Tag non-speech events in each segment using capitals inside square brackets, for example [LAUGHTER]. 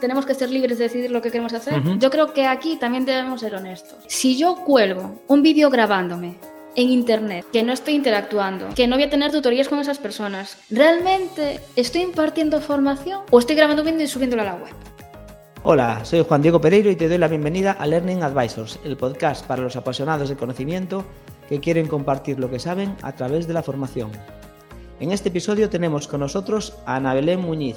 tenemos que ser libres de decidir lo que queremos hacer. Yo creo que aquí también debemos ser honestos. Si yo cuelgo un vídeo grabándome en internet, que no estoy interactuando, que no voy a tener tutorías con esas personas, ¿realmente estoy impartiendo formación o estoy grabando un vídeo y subiéndolo a la web? Hola, soy Juan Diego Pereiro y te doy la bienvenida a Learning Advisors, el podcast para los apasionados del conocimiento que quieren compartir lo que saben a través de la formación. En este episodio tenemos con nosotros a Ana Belén Muñiz.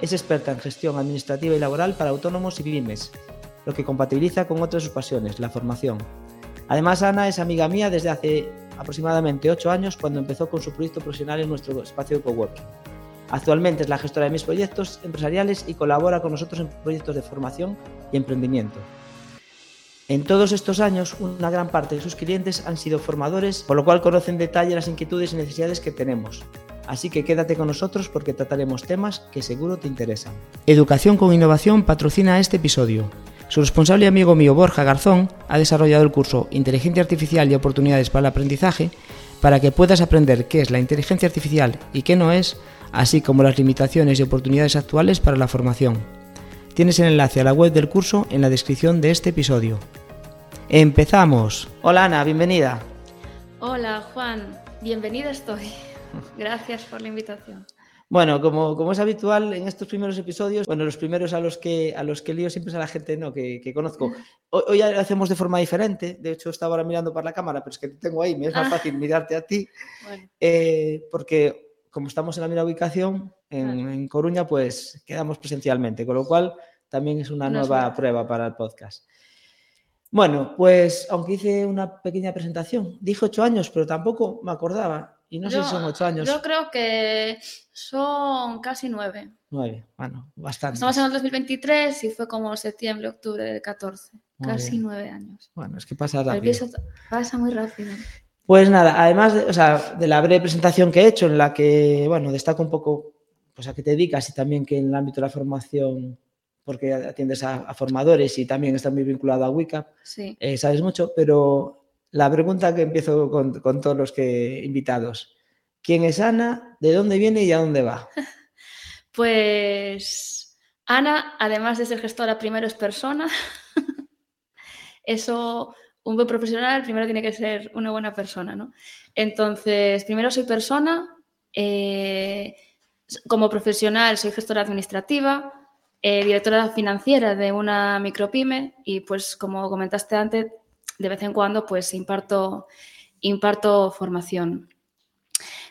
Es experta en gestión administrativa y laboral para autónomos y pymes, lo que compatibiliza con otras de sus pasiones, la formación. Además, Ana es amiga mía desde hace aproximadamente 8 años cuando empezó con su proyecto profesional en nuestro espacio de coworking. Actualmente es la gestora de mis proyectos empresariales y colabora con nosotros en proyectos de formación y emprendimiento. En todos estos años, una gran parte de sus clientes han sido formadores, por lo cual conocen en detalle las inquietudes y necesidades que tenemos. Así que quédate con nosotros porque trataremos temas que seguro te interesan. Educación con Innovación patrocina este episodio. Su responsable y amigo mío Borja Garzón ha desarrollado el curso Inteligencia Artificial y Oportunidades para el Aprendizaje para que puedas aprender qué es la inteligencia artificial y qué no es, así como las limitaciones y oportunidades actuales para la formación. Tienes el enlace a la web del curso en la descripción de este episodio. ¡Empezamos! Hola Ana, bienvenida. Hola Juan, bienvenida estoy. Gracias por la invitación. Bueno, como, como es habitual en estos primeros episodios, bueno, los primeros a los que, a los que lío siempre es a la gente ¿no? que, que conozco. Hoy, lo hacemos de forma diferente, de hecho estaba ahora mirando para la cámara, pero es que te tengo ahí, me es más Ah. fácil mirarte a ti, Bueno, eh, porque como estamos en la misma ubicación, en, Claro. en Coruña, pues quedamos presencialmente, con lo cual también es una No nueva prueba para el podcast. Bueno, pues aunque hice una pequeña presentación, dije ocho años, pero tampoco me acordaba, y no sé si son ocho años, Yo creo que son casi nueve. nueve, bueno, bastante. Estamos en el 2023 y fue como septiembre, octubre del 14. Muy Casi bien. nueve años. Bueno, es que pasa El rápido. piso pasa muy rápido. Pues nada, además de, o sea, de la breve presentación que he hecho, en la que, bueno, destaco un poco pues, a qué te dedicas y también que en el ámbito de la formación, porque atiendes a, a formadores y también estás muy vinculado a WICAP, Sí. eh, sabes mucho, pero la pregunta que empiezo con, todos los que invitados, ¿quién es Ana? ¿De dónde viene y a dónde va? [LAUGHS] Pues Ana, además de ser gestora, primero es persona. [LAUGHS] Eso, un buen profesional primero tiene que ser una buena persona, ¿no? Entonces, primero soy persona. eh, como profesional soy gestora administrativa, eh, directora financiera de una micropyme y pues como comentaste antes, de vez en cuando pues imparto, imparto formación.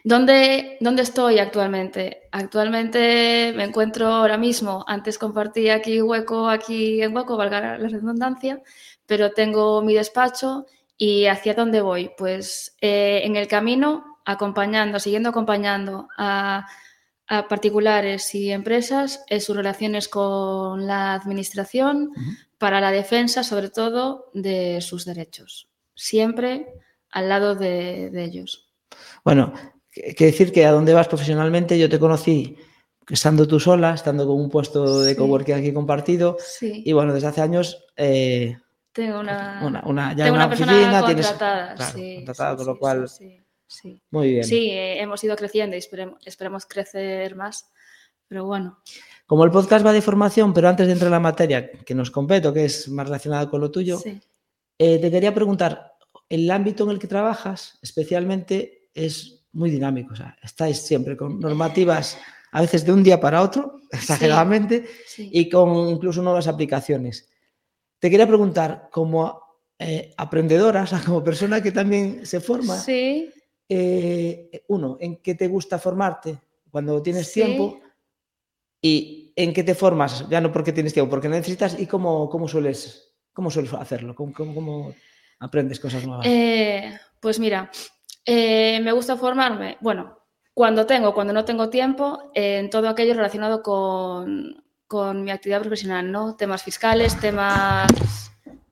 ¿Dónde, ¿Dónde estoy actualmente? Actualmente me encuentro ahora mismo, antes compartí aquí hueco, aquí en hueco, valga la redundancia, pero tengo mi despacho y ¿hacia dónde voy? Pues eh, en el camino, acompañando, siguiendo acompañando a, a particulares y empresas en sus relaciones con la administración para la defensa, sobre todo, de sus derechos. Siempre al lado de, de ellos. Bueno, que decir que a dónde vas profesionalmente, yo te conocí estando tú sola, estando con un puesto de Sí. coworking aquí compartido, Sí, y bueno, desde hace años... eh, tengo una, una, una- ya tengo una, una persona oficina, tienes contratada. claro, sí, contratada, con lo cual, sí, sí. muy bien. Sí, eh, hemos ido creciendo y esperemos, esperemos crecer más. Pero bueno, Como el podcast va de formación, pero antes de entrar en la materia que nos compete, que es más relacionada con lo tuyo, sí. eh, te quería preguntar, el ámbito en el que trabajas especialmente es muy dinámico, o sea, estáis siempre con normativas a veces de un día para otro, [LAUGHS] exageradamente, sí. y con incluso nuevas aplicaciones. Te quería preguntar, como eh, aprendedora, o sea, como persona que también se forma, Sí, eh, uno, ¿en qué te gusta formarte cuando tienes Sí. tiempo? ¿Y en qué te formas? Ya no porque tienes tiempo, porque necesitas y cómo, cómo sueles cómo sueles hacerlo, cómo, cómo- cómo aprendes cosas nuevas. Eh, pues mira, eh, me gusta formarme, bueno, cuando tengo, cuando no tengo tiempo, eh, en todo aquello relacionado con, con mi actividad profesional, ¿no? Temas fiscales, temas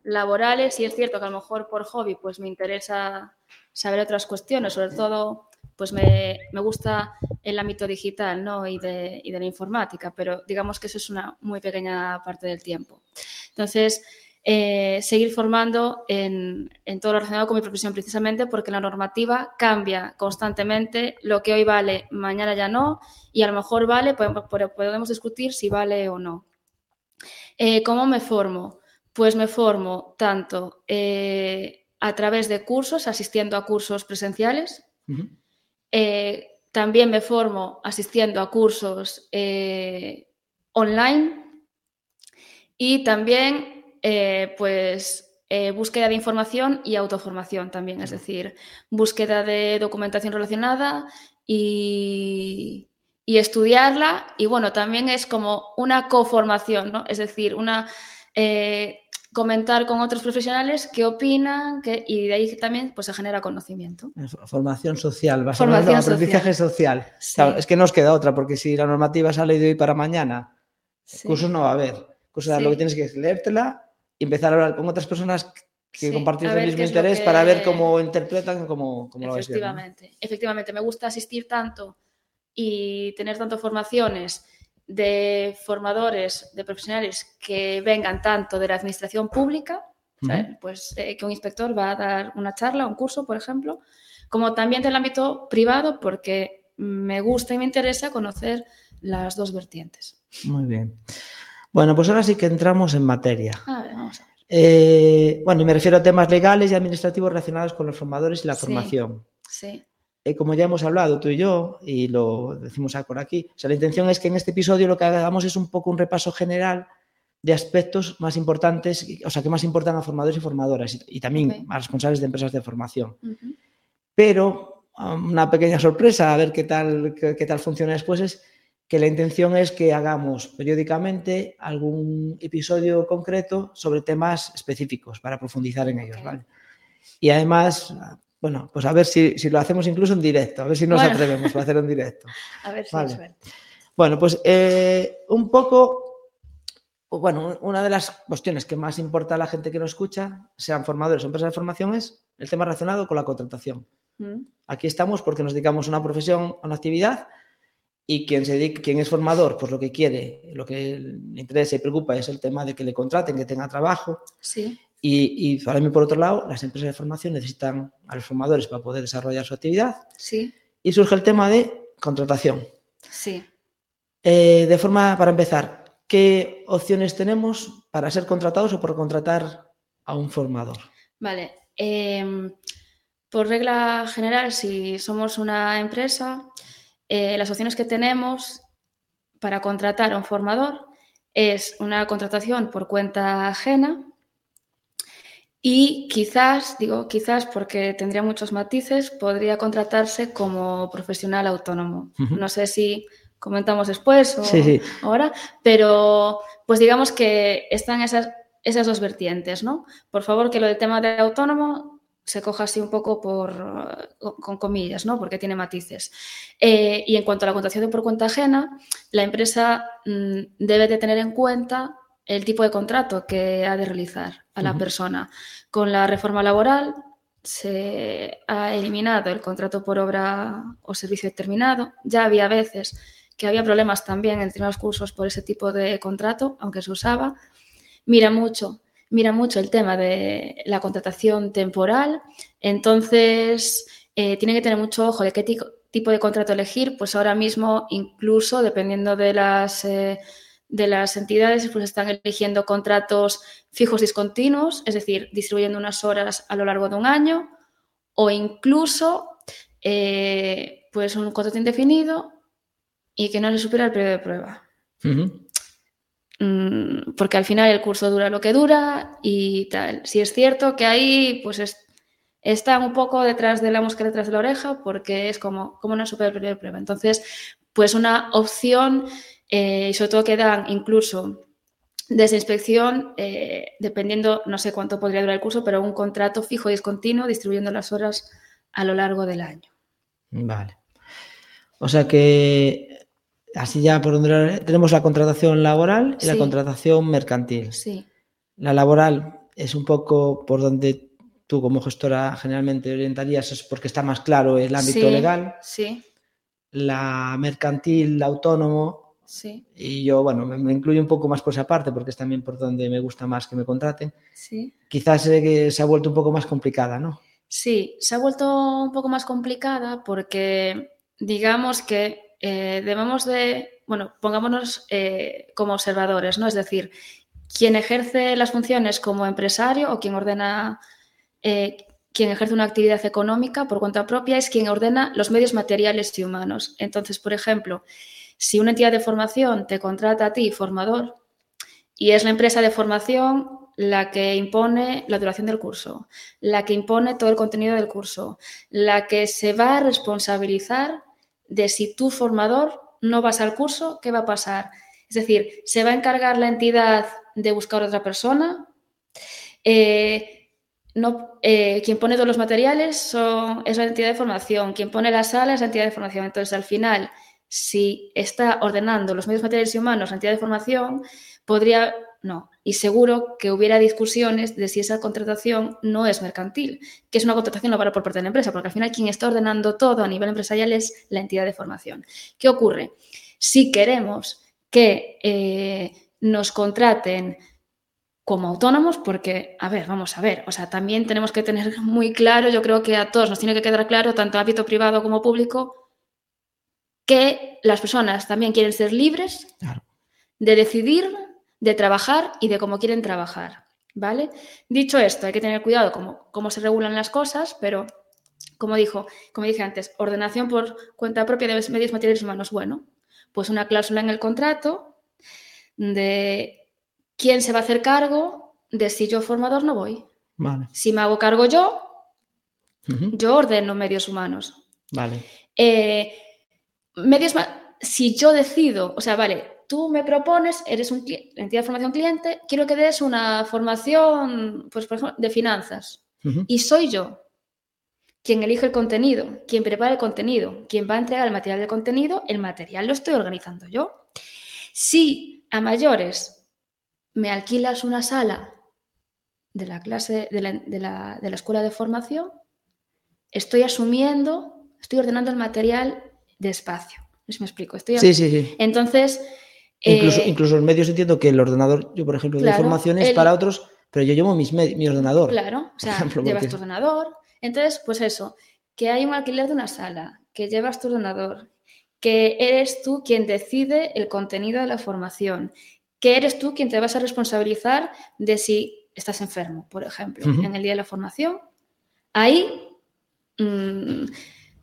laborales, y es cierto que a lo mejor por hobby pues me interesa saber otras cuestiones, sobre todo pues me, me gusta el ámbito digital ¿no? y, de, y de la informática, pero digamos que eso es una muy pequeña parte del tiempo. Entonces, eh, seguir formando en, en, todo lo relacionado con mi profesión, precisamente porque la normativa cambia constantemente. Lo que hoy vale, mañana ya no, y a lo mejor vale, podemos, podemos discutir si vale o no. Eh, ¿Cómo me formo? Pues me formo tanto eh, a través de cursos, asistiendo a cursos presenciales. Eh, también me formo asistiendo a cursos online. Y también, pues, búsqueda de información y autoformación también, es decir, búsqueda de documentación relacionada y, y estudiarla. Y bueno, también es como una coformación, ¿no? Es decir, una eh, comentar con otros profesionales qué opinan y de ahí también pues, se genera conocimiento. Formación social, básicamente aprendizaje social. es que no os queda otra, porque si la normativa sale de hoy para mañana, cursos no va a haber. Cursos lo que tienes que es leértela y empezar a hablar con otras personas que compartir el mismo interés para ver cómo interpretan, cómo, cómo lo Efectivamente, efectivamente, me gusta asistir tanto y tener tanto formaciones de formadores, de profesionales que vengan tanto de la administración pública, pues eh, que un inspector va a dar una charla, un curso, por ejemplo, como también del ámbito privado, porque me gusta y me interesa conocer las dos vertientes. Muy bien. Bueno, pues ahora sí que entramos en materia. A ver, vamos a ver. Eh, bueno, y me refiero a temas legales y administrativos relacionados con los formadores y la formación. Sí. Eh, como ya hemos hablado tú y yo, y lo decimos por aquí, o sea, la intención es que en este episodio lo que hagamos es un poco un repaso general de aspectos más importantes, o sea, que más importan a formadores y formadoras y, también a responsables de empresas de formación. Pero um, una pequeña sorpresa, a ver qué tal, qué, tal funciona después, es que la intención es que hagamos periódicamente algún episodio concreto sobre temas específicos para profundizar en ellos, ¿vale? Y además, bueno, pues a ver si, lo hacemos incluso en directo, a ver si nos atrevemos a hacer en directo. [LAUGHS] A ver si vale. suerte. Bueno, pues eh, un poco, bueno, una de las cuestiones que más importa a la gente que nos escucha, sean formadores o empresas de formación, es el tema relacionado con la contratación. Mm. Aquí estamos porque nos dedicamos a una profesión, a una actividad, y quien, se dedica, quien es formador, pues lo que quiere, lo que le interesa y preocupa es el tema de que le contraten, que tenga trabajo. Sí. Y, y por otro lado, las empresas de formación necesitan a los formadores para poder desarrollar su actividad. Sí. Y surge el tema de contratación. Sí. Eh, de forma, para empezar, ¿qué opciones tenemos para ser contratados o por contratar a un formador? Vale. Em, por regla general, si somos una empresa, eh, las opciones que tenemos para contratar a un formador es una contratación por cuenta ajena, y quizás, digo quizás porque tendría muchos matices, podría contratarse como profesional autónomo. No sé si comentamos después o ahora, pero pues digamos que están esas, esas dos vertientes, ¿no? Por favor, que lo del tema de autónomo se coja así un poco por, con comillas, ¿no? Porque tiene matices. Eh, y en cuanto a la contratación por cuenta ajena, la empresa mm, debe de tener en cuenta el tipo de contrato que ha de realizar a la persona. Con la reforma laboral se ha eliminado el contrato por obra o servicio determinado. Ya había veces que había problemas también en determinados cursos por ese tipo de contrato, aunque se usaba. Mira mucho, mira mucho el tema de la contratación temporal. Entonces, eh, tiene que tener mucho ojo de qué tipo de contrato elegir. Pues ahora mismo, incluso dependiendo de las eh, de las entidades pues están eligiendo contratos fijos discontinuos, es decir, distribuyendo unas horas a lo largo de un año, o incluso eh, pues un contrato indefinido y que no le supera el periodo de prueba. Mm, porque al final el curso dura lo que dura y tal. Si es cierto que ahí pues están un poco detrás de la mosca, detrás de la oreja, porque es como, como no supera el periodo de prueba. Entonces, pues una opción eh, y sobre todo que dan incluso desde inspección, eh, dependiendo, no sé cuánto podría durar el curso, pero un contrato fijo y discontinuo distribuyendo las horas a lo largo del año. Vale. O sea que así ya por donde tenemos la contratación laboral y la contratación mercantil. Sí. La laboral es un poco por donde tú como gestora generalmente orientarías, es porque está más claro el ámbito legal. Sí. La mercantil, autónomo, Sí. Y yo, bueno, me, incluyo un poco más por esa parte porque es también por donde me gusta más que me contraten. Sí. Quizás que se ha vuelto un poco más complicada, ¿no? Sí, se ha vuelto un poco más complicada porque digamos que eh, debemos de, bueno, pongámonos eh, como observadores, ¿no? Es decir, quien ejerce las funciones como empresario o quien ordena, eh, quien ejerce una actividad económica por cuenta propia es quien ordena los medios materiales y humanos. Entonces, por ejemplo, si una entidad de formación te contrata a ti, formador, y es la empresa de formación la que impone la duración del curso, la que impone todo el contenido del curso, la que se va a responsabilizar de si tu formador no vas al curso, ¿qué va a pasar? Es decir, se va a encargar la entidad de buscar otra persona. Eh, no, eh, quien pone todos los materiales son, es la entidad de formación, quien pone la sala es la entidad de formación. Entonces, al final, si está ordenando los medios materiales y humanos la entidad de formación, podría, no, y seguro que hubiera discusiones de si esa contratación no es mercantil, que es una contratación laboral por parte de la empresa, porque al final quien está ordenando todo a nivel empresarial es la entidad de formación. ¿Qué ocurre? Si queremos que eh, nos contraten como autónomos, porque, a ver, vamos a ver, o sea, también tenemos que tener [LAUGHS] muy claro, yo creo que a todos nos tiene que quedar claro, tanto ámbito privado como público, que las personas también quieren ser libres de decidir, de trabajar y de cómo quieren trabajar, ¿vale? Dicho esto, hay que tener cuidado cómo, cómo se regulan las cosas, pero como dijo, como dije antes, ordenación por cuenta propia de medios materiales humanos, bueno, pues una cláusula en el contrato de quién se va a hacer cargo de si yo formador no voy. Si me hago cargo yo, yo ordeno medios humanos. Vale. Eh, medios, si yo decido, o sea, vale, tú me propones, eres un entidad de formación cliente, quiero que des una formación, pues por ejemplo, de finanzas. Y soy yo quien elige el contenido, quien prepara el contenido, quien va a entregar el material de contenido, el material lo estoy organizando yo. Si a mayores me alquilas una sala de la clase de la, escuela de formación, estoy asumiendo, estoy ordenando el material de espacio. No me explico. Estoy sí, sí, sí. Entonces. Incluso, eh, incluso en medios entiendo que el ordenador, yo por ejemplo, de formación es para otros, pero yo llevo mis mi ordenador. Claro, o [LAUGHS] sea, llevas tu ordenador, entonces, pues eso, que hay un alquiler de una sala, que llevas tu ordenador, que eres tú quien decide el contenido de la formación, que eres tú quien te vas a responsabilizar de si estás enfermo, por ejemplo, en el día de la formación, ahí mm,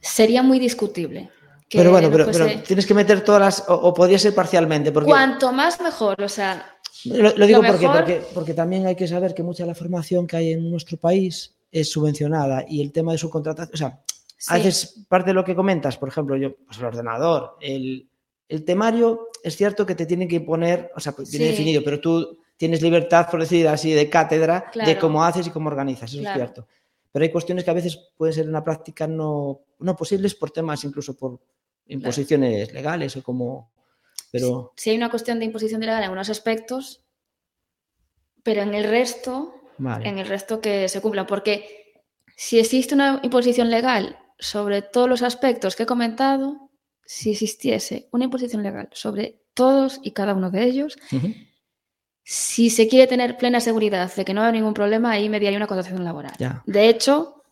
sería muy discutible. Pero bueno, pero, tienes que meter todas las, o, podría ser parcialmente. Porque... Cuanto más mejor, o sea. Lo, digo porque, porque, porque también hay que saber que mucha de la formación que hay en nuestro país es subvencionada y el tema de su contratación, o sea, a veces parte de lo que comentas, por ejemplo, yo, pues el ordenador, el, temario, es cierto que te tiene que poner, o sea, pues, viene definido, pero tú tienes libertad, por decir así, de cátedra de cómo haces y cómo organizas, eso es cierto. Pero hay cuestiones que a veces pueden ser en la práctica no, no posibles por temas, incluso por imposiciones legales o como... Pero... Si hay una cuestión de imposición legal en algunos aspectos, pero en el resto en el resto que se cumpla. Porque si existe una imposición legal sobre todos los aspectos que he comentado, si existiese una imposición legal sobre todos y cada uno de ellos, si se quiere tener plena seguridad de que no hay ningún problema, ahí mediaría una contratación laboral. De hecho,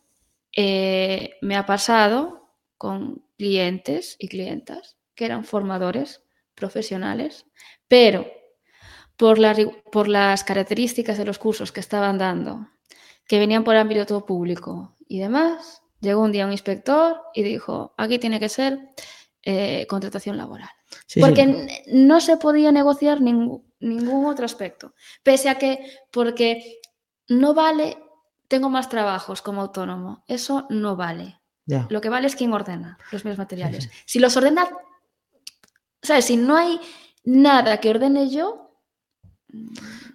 eh, me ha pasado con clientes y clientas que eran formadores profesionales, pero por, por las características de los cursos que estaban dando, que venían por ámbito público y demás, llegó un día un inspector y dijo, aquí tiene que ser eh, contratación laboral. porque no se podía negociar ningún, ningún otro aspecto. Pese a que, porque no vale, tengo más trabajos como autónomo. Eso no vale. Lo que vale es quien ordena los medios materiales. si los ordena, ¿sabes? Si no hay nada que ordene yo,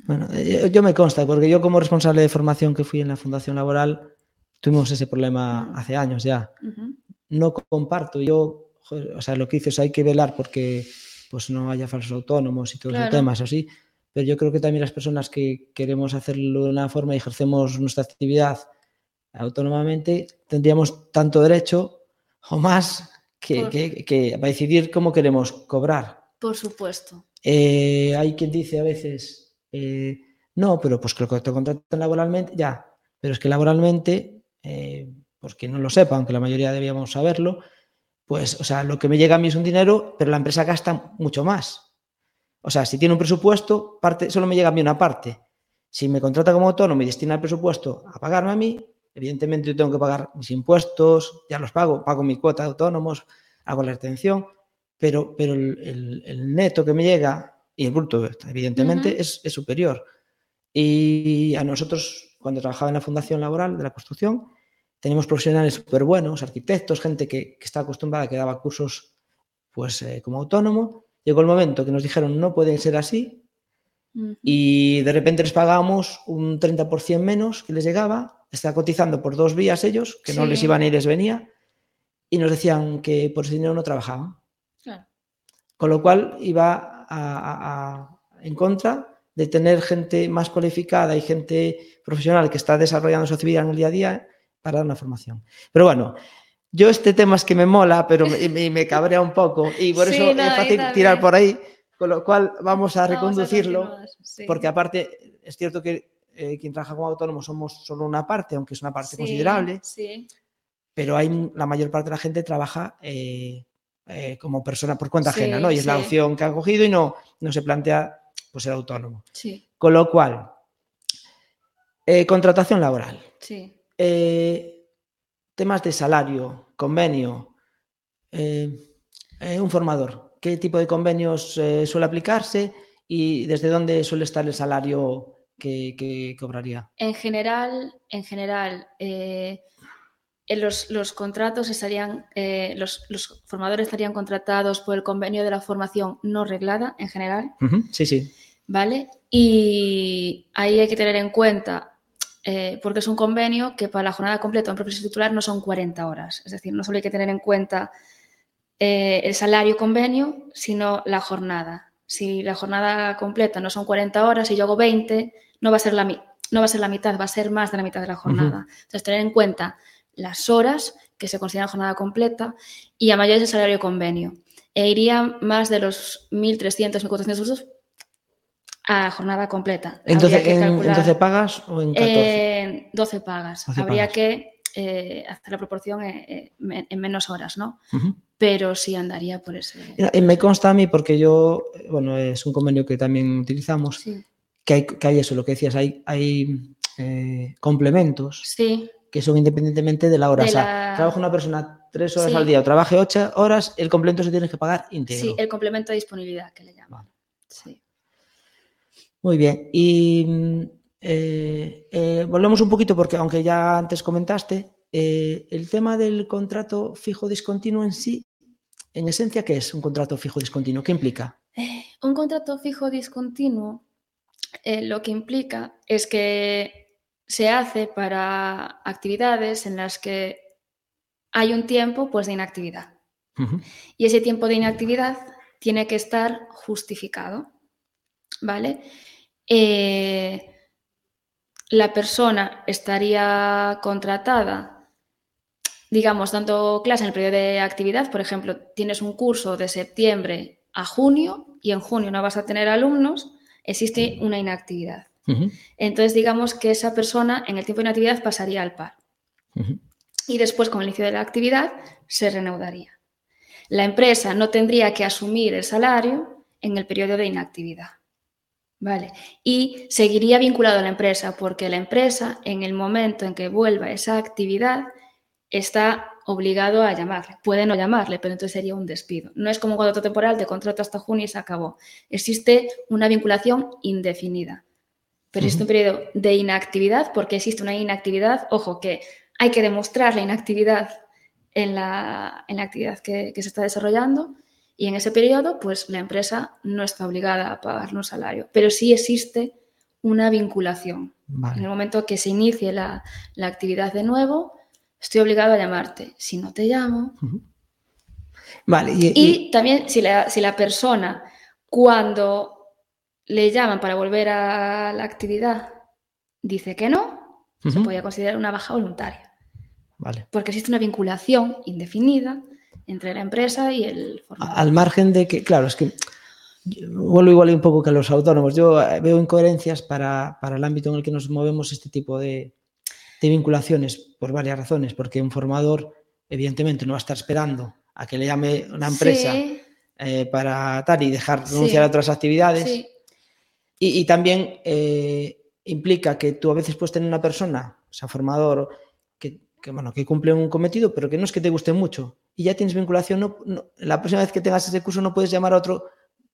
bueno, eh, yo me consta, porque yo como responsable de formación que fui en la Fundación Laboral, tuvimos ese problema hace años ya. No comparto, yo, o sea, lo que hice es hay que velar porque pues no haya falsos autónomos y todos los temas así, pero yo creo que también las personas que queremos hacerlo de una forma y ejercemos nuestra actividad autónomamente, tendríamos tanto derecho o más que, que, para decidir cómo queremos cobrar. Por supuesto. Eh, hay quien dice a veces, eh, no, pero pues que lo te contratan laboralmente, ya, pero es que laboralmente, eh, pues que no lo sepa, aunque la mayoría debíamos saberlo, pues, o sea, lo que me llega a mí es un dinero, pero la empresa gasta mucho más. O sea, si tiene un presupuesto, parte, solo me llega a mí una parte. Si me contrata como autónomo y destina el presupuesto a pagarme a mí, evidentemente yo tengo que pagar mis impuestos, ya los pago, pago mi cuota de autónomos, hago la retención, pero, pero el, el, neto que me llega y el bruto, evidentemente, uh -huh. es, es superior. Y a nosotros, cuando trabajaba en la Fundación Laboral de la Construcción, tenemos profesionales súper buenos, arquitectos, gente que, que, está acostumbrada, que daba cursos pues, eh, como autónomo. Llegó el momento que nos dijeron no pueden ser así y de repente les pagábamos un 30% menos que les llegaba, está cotizando por dos vías ellos, que sí. no les iban y les venía, y nos decían que por ese dinero no trabajaban. Claro. Con lo cual iba a, a, a, en contra de tener gente más cualificada y gente profesional que está desarrollando su actividad en el día a día para dar una formación. Pero bueno, yo este tema es que me mola, pero me, me, cabrea un poco y por [LAUGHS] sí, eso no, es fácil tirar por ahí, con lo cual vamos a reconducirlo, vamos a sí. porque aparte es cierto que eh, quien trabaja como autónomo somos solo una parte, aunque es una parte sí, considerable, pero hay la mayor parte de la gente trabaja eh, eh, como persona por cuenta ajena, ¿no? Y es la opción que ha cogido y no, no se plantea pues ser autónomo. Sí. Con lo cual, contratación laboral. Sí. Temas de salario, convenio, un formador. ¿Qué tipo de convenios suele aplicarse y desde dónde suele estar el salario que, que cobraría? En general, en general en los, los, contratos estarían, eh, los, los, formadores estarían contratados por el convenio de la formación no reglada en general. Uh -huh. Sí, sí. ¿Vale? Y ahí hay que tener en cuenta, eh, porque es un convenio que para la jornada completa en profesión titular no son 40 horas. Es decir, no solo hay que tener en cuenta eh, el salario convenio, sino la jornada. Si la jornada completa no son 40 horas y yo hago 20, no va a ser la, no va a ser la mitad, va a ser más de la mitad de la jornada. Uh -huh. Entonces, tener en cuenta las horas que se consideran jornada completa y a mayores el salario convenio. E iría más de los 1.300, 1.400 euros a jornada completa. Entonces, en, ¿en, 12 pagas o en 14? Eh, 12 pagas. 12 Habría pagas. que eh, hacer la proporción en, en, menos horas, ¿no? Uh -huh. Pero sí andaría por ese... Y me consta a mí, porque yo, bueno, es un convenio que también utilizamos, sí. que, hay, que hay eso, lo que decías, hay, hay eh, complementos. Sí que son independientemente de la hora. De o sea, la... trabaja una persona tres horas sí. al día o trabaje ocho horas, el complemento se tiene que pagar íntegro. Sí, el complemento de disponibilidad que le llaman. Vale. Sí. Muy bien. Y eh, eh, volvemos un poquito porque, aunque ya antes comentaste, eh, el tema del contrato fijo discontinuo en sí, en esencia, ¿qué es un contrato fijo discontinuo? ¿Qué implica? Eh, un contrato fijo discontinuo eh, lo que implica es que se hace para actividades en las que hay un tiempo pues, de inactividad. Uh -huh. Y ese tiempo de inactividad tiene que estar justificado. ¿Vale? Eh, la persona estaría contratada, digamos, dando clase en el periodo de actividad. Por ejemplo, tienes un curso de septiembre a junio y en junio no vas a tener alumnos, existe una inactividad. Uh -huh. Entonces, digamos que esa persona en el tiempo de inactividad pasaría al par. Uh -huh. Y después, con el inicio de la actividad, se reanudaría. La empresa no tendría que asumir el salario en el periodo de inactividad. ¿Vale? Y seguiría vinculado a la empresa, porque la empresa, en el momento en que vuelva esa actividad, está obligado a llamarle. Puede no llamarle, pero entonces sería un despido. No es como un contrato temporal de contrato hasta junio y se acabó. Existe una vinculación indefinida pero existe un periodo de inactividad porque existe una inactividad, ojo, que hay que demostrar la inactividad en la, en la actividad que, que, se está desarrollando y en ese periodo, pues la empresa no está obligada a pagar un salario, pero sí existe una vinculación. Vale. En el momento que se inicie la, la, actividad de nuevo, estoy obligado a llamarte. Si no te llamo... Uh -huh. Vale. Y, y... y también si la, si la persona cuando le llaman para volver a la actividad, dice que no, uh -huh. se podría considerar una baja voluntaria. Vale. Porque existe una vinculación indefinida entre la empresa y el formador. Al margen de que, claro, es que vuelvo igual un poco que a los autónomos. Yo eh, veo incoherencias para, para el ámbito en el que nos movemos este tipo de, de vinculaciones por varias razones. Porque un formador, evidentemente, no va a estar esperando a que le llame una empresa. Sí eh, para tal y dejar renunciar a otras actividades. Sí, Y, y también eh, implica que tú a veces puedes tener una persona, o sea, formador, que, que, bueno, que cumple un cometido, pero que no es que te guste mucho. Y ya tienes vinculación, no, no- la próxima vez que tengas ese curso no puedes llamar a otro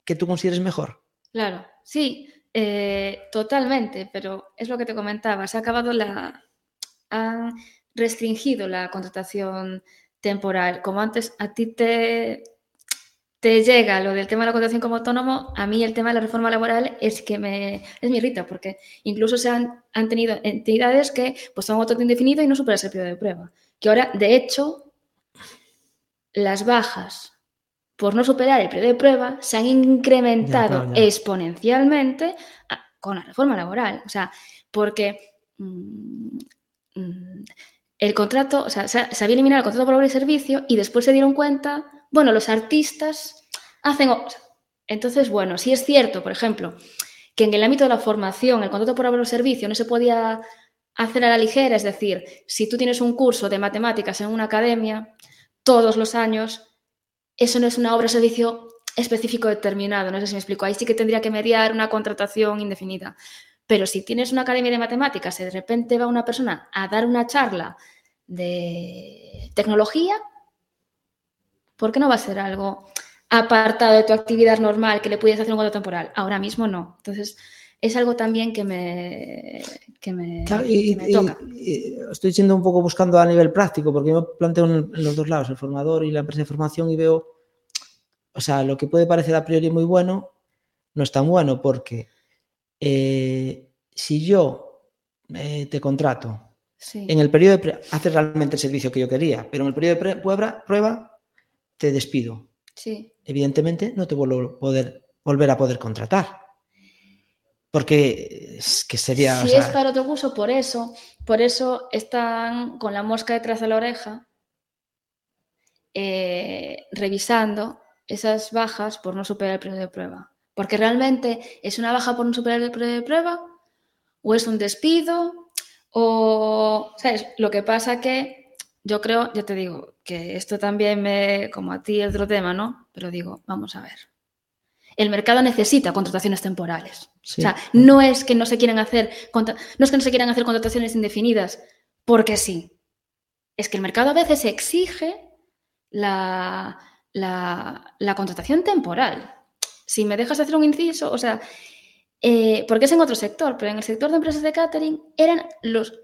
que tú consideres mejor. claro, sí, eh, totalmente, pero es lo que te comentaba, se ha acabado la... Han restringido la contratación temporal. Como antes a ti te, te llega lo del tema de la contratación como autónomo, a mí el tema de la reforma laboral es que me, es me irrita, porque incluso se han, han tenido entidades que pues son autónomo indefinido y no superan el periodo de prueba. Que ahora, de hecho, las bajas por no superar el periodo de prueba se han incrementado ya. exponencialmente con la reforma laboral. O sea, porque mm, el contrato, o sea, se, ha- se había eliminado el contrato por obra y servicio y después se dieron cuenta, bueno, los artistas hacen... entonces, bueno, sí es cierto, por ejemplo, que en el ámbito de la formación el contrato por obra o servicio no se podía hacer a la ligera, es decir, si tú tienes un curso de matemáticas en una academia, todos los años, eso no es una obra o servicio específico determinado, no sé si me explico, ahí sí que tendría que mediar una contratación indefinida. Pero si tienes una academia de matemáticas y de repente va una persona a dar una charla de tecnología, ¿por qué no va a ser algo apartado de tu actividad normal que le pudieras hacer un contrato temporal? Ahora mismo no. Entonces, es algo también que me, que me, Claro, que y, me toca. y estoy siendo un poco buscando a nivel práctico, porque yo planteo en los dos lados, el formador y la empresa de formación, y veo, o sea, lo que puede parecer a priori muy bueno, no es tan bueno, porque eh, si yo eh, te contrato Sí, en el periodo de haces realmente el servicio que yo quería, pero en el periodo de prueba, prueba te despido. sí. Evidentemente no te vuelvo a poder volver a poder contratar. Porque es que sería. o Si sea, es para otro curso, por eso, por eso están con la mosca detrás de la oreja eh, revisando esas bajas por no superar el periodo de prueba. Porque realmente es una baja por no superar el periodo de prueba o es un despido o, ¿sabes? Lo que pasa que yo creo, ya te digo, que esto también me, como a ti, es otro tema, ¿no? Pero digo, vamos a ver. El mercado necesita contrataciones temporales. sí. O sea, no es que no se quieran hacer no es que no se quieran hacer contrataciones indefinidas porque sí. Es que el mercado a veces exige la, la- la contratación temporal. Si me dejas hacer un inciso, o sea, eh, porque es en otro sector, pero en el sector de empresas de catering eran los,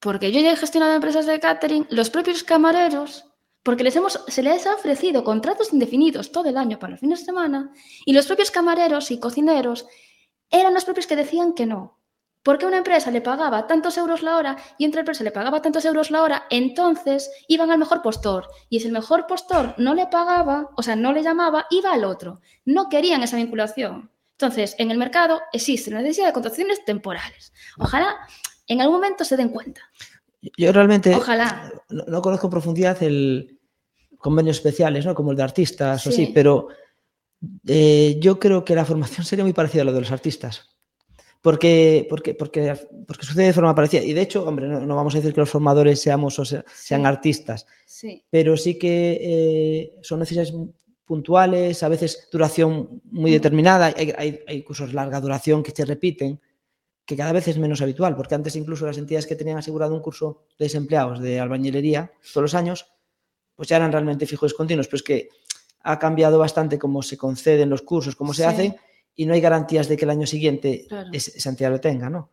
porque yo ya he gestionado empresas de catering, los propios camareros, porque les hemos, se les ha ofrecido contratos indefinidos todo el año para los fines de semana, y los propios camareros y cocineros eran los propios que decían que no. Porque una empresa le pagaba tantos euros la hora y otra empresa le pagaba tantos euros la hora, entonces iban al mejor postor. Y si el mejor postor no le pagaba, o sea, no le llamaba, iba al otro. No querían esa vinculación. Entonces, en el mercado existe la necesidad de contrataciones temporales. Ojalá en algún momento se den cuenta. Yo realmente Ojalá. no, no conozco en profundidad el convenios especiales, ¿no? Como el de artistas o Sí. así, pero eh, yo creo que la formación [LAUGHS] sería muy parecida a lo de los artistas. Porque, porque, porque, porque sucede de forma parecida. Y de hecho, hombre, no, no vamos a decir que los formadores seamos o sea- sean artistas, Sí, pero sí que eh, son necesidades puntuales, a veces duración muy Ujú. determinada. Hay, hay- hay cursos larga duración que se repiten, que cada vez es menos habitual, porque antes incluso las entidades que tenían asegurado un curso de desempleados de albañilería todos los años, pues ya eran realmente fijos continuos, pero es que ha cambiado bastante cómo se conceden los cursos, cómo se Sí. hacen, y no hay garantías de que el año siguiente Claro. es- esa entidad lo tenga, ¿no?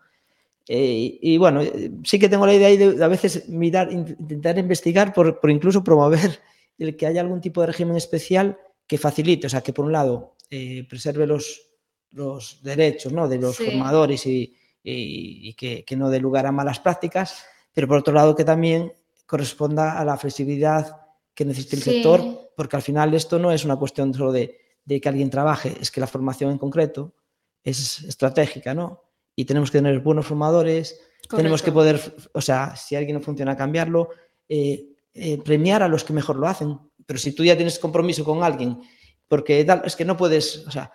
Eh, y, y bueno, sí que tengo la idea de, de a veces mirar, in- intentar investigar por, por incluso promover el que haya algún tipo de régimen especial que facilite, o sea, que por un lado eh, preserve los, los derechos ¿no? de los Sí. formadores y, y- y que, que no dé lugar a malas prácticas, pero por otro lado que también corresponda a la flexibilidad que necesita el Sí. sector, porque al final esto no es una cuestión solo de, de que alguien trabaje, es que la formación en concreto es estratégica, ¿no? Y tenemos que tener buenos formadores, tenemos que poder, o sea, si alguien no funciona, cambiarlo, eh, eh, premiar a los que mejor lo hacen. Pero si tú ya tienes compromiso con alguien, porque tal, es que no puedes, o sea,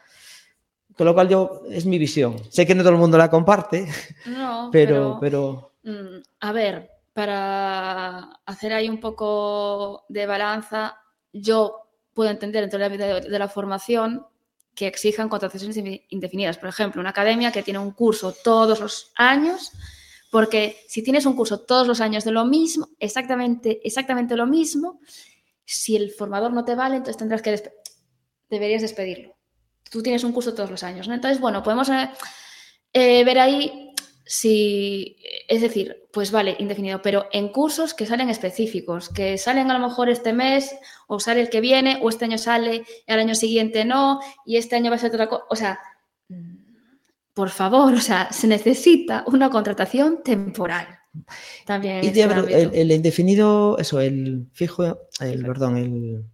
con lo cual yo, es mi visión. Sé que no todo el mundo la comparte, No, [LAUGHS] pero, pero, Mm, A ver, para hacer ahí un poco de balanza, yo puedo entender dentro del ámbito de, la formación que exijan contrataciones inde- indefinidas. Por ejemplo, una academia que tiene un curso todos los años, porque si tienes un curso todos los años de lo mismo, exactamente, exactamente lo mismo, si el formador no te vale, entonces tendrás que despe- deberías despedirlo. Tú tienes un curso todos los años. Entonces, bueno, podemos eh, eh, ver ahí si, es decir, pues vale, indefinido, pero en cursos que salen específicos, que salen a lo mejor este mes, o sale el que viene, o este año sale, y al año siguiente no, y este año va a ser otra cosa. O sea, por favor, [LAUGHS] o sea, se necesita una contratación temporal. También Y ya, el, el indefinido, eso, el fijo, el, Fijo. perdón, el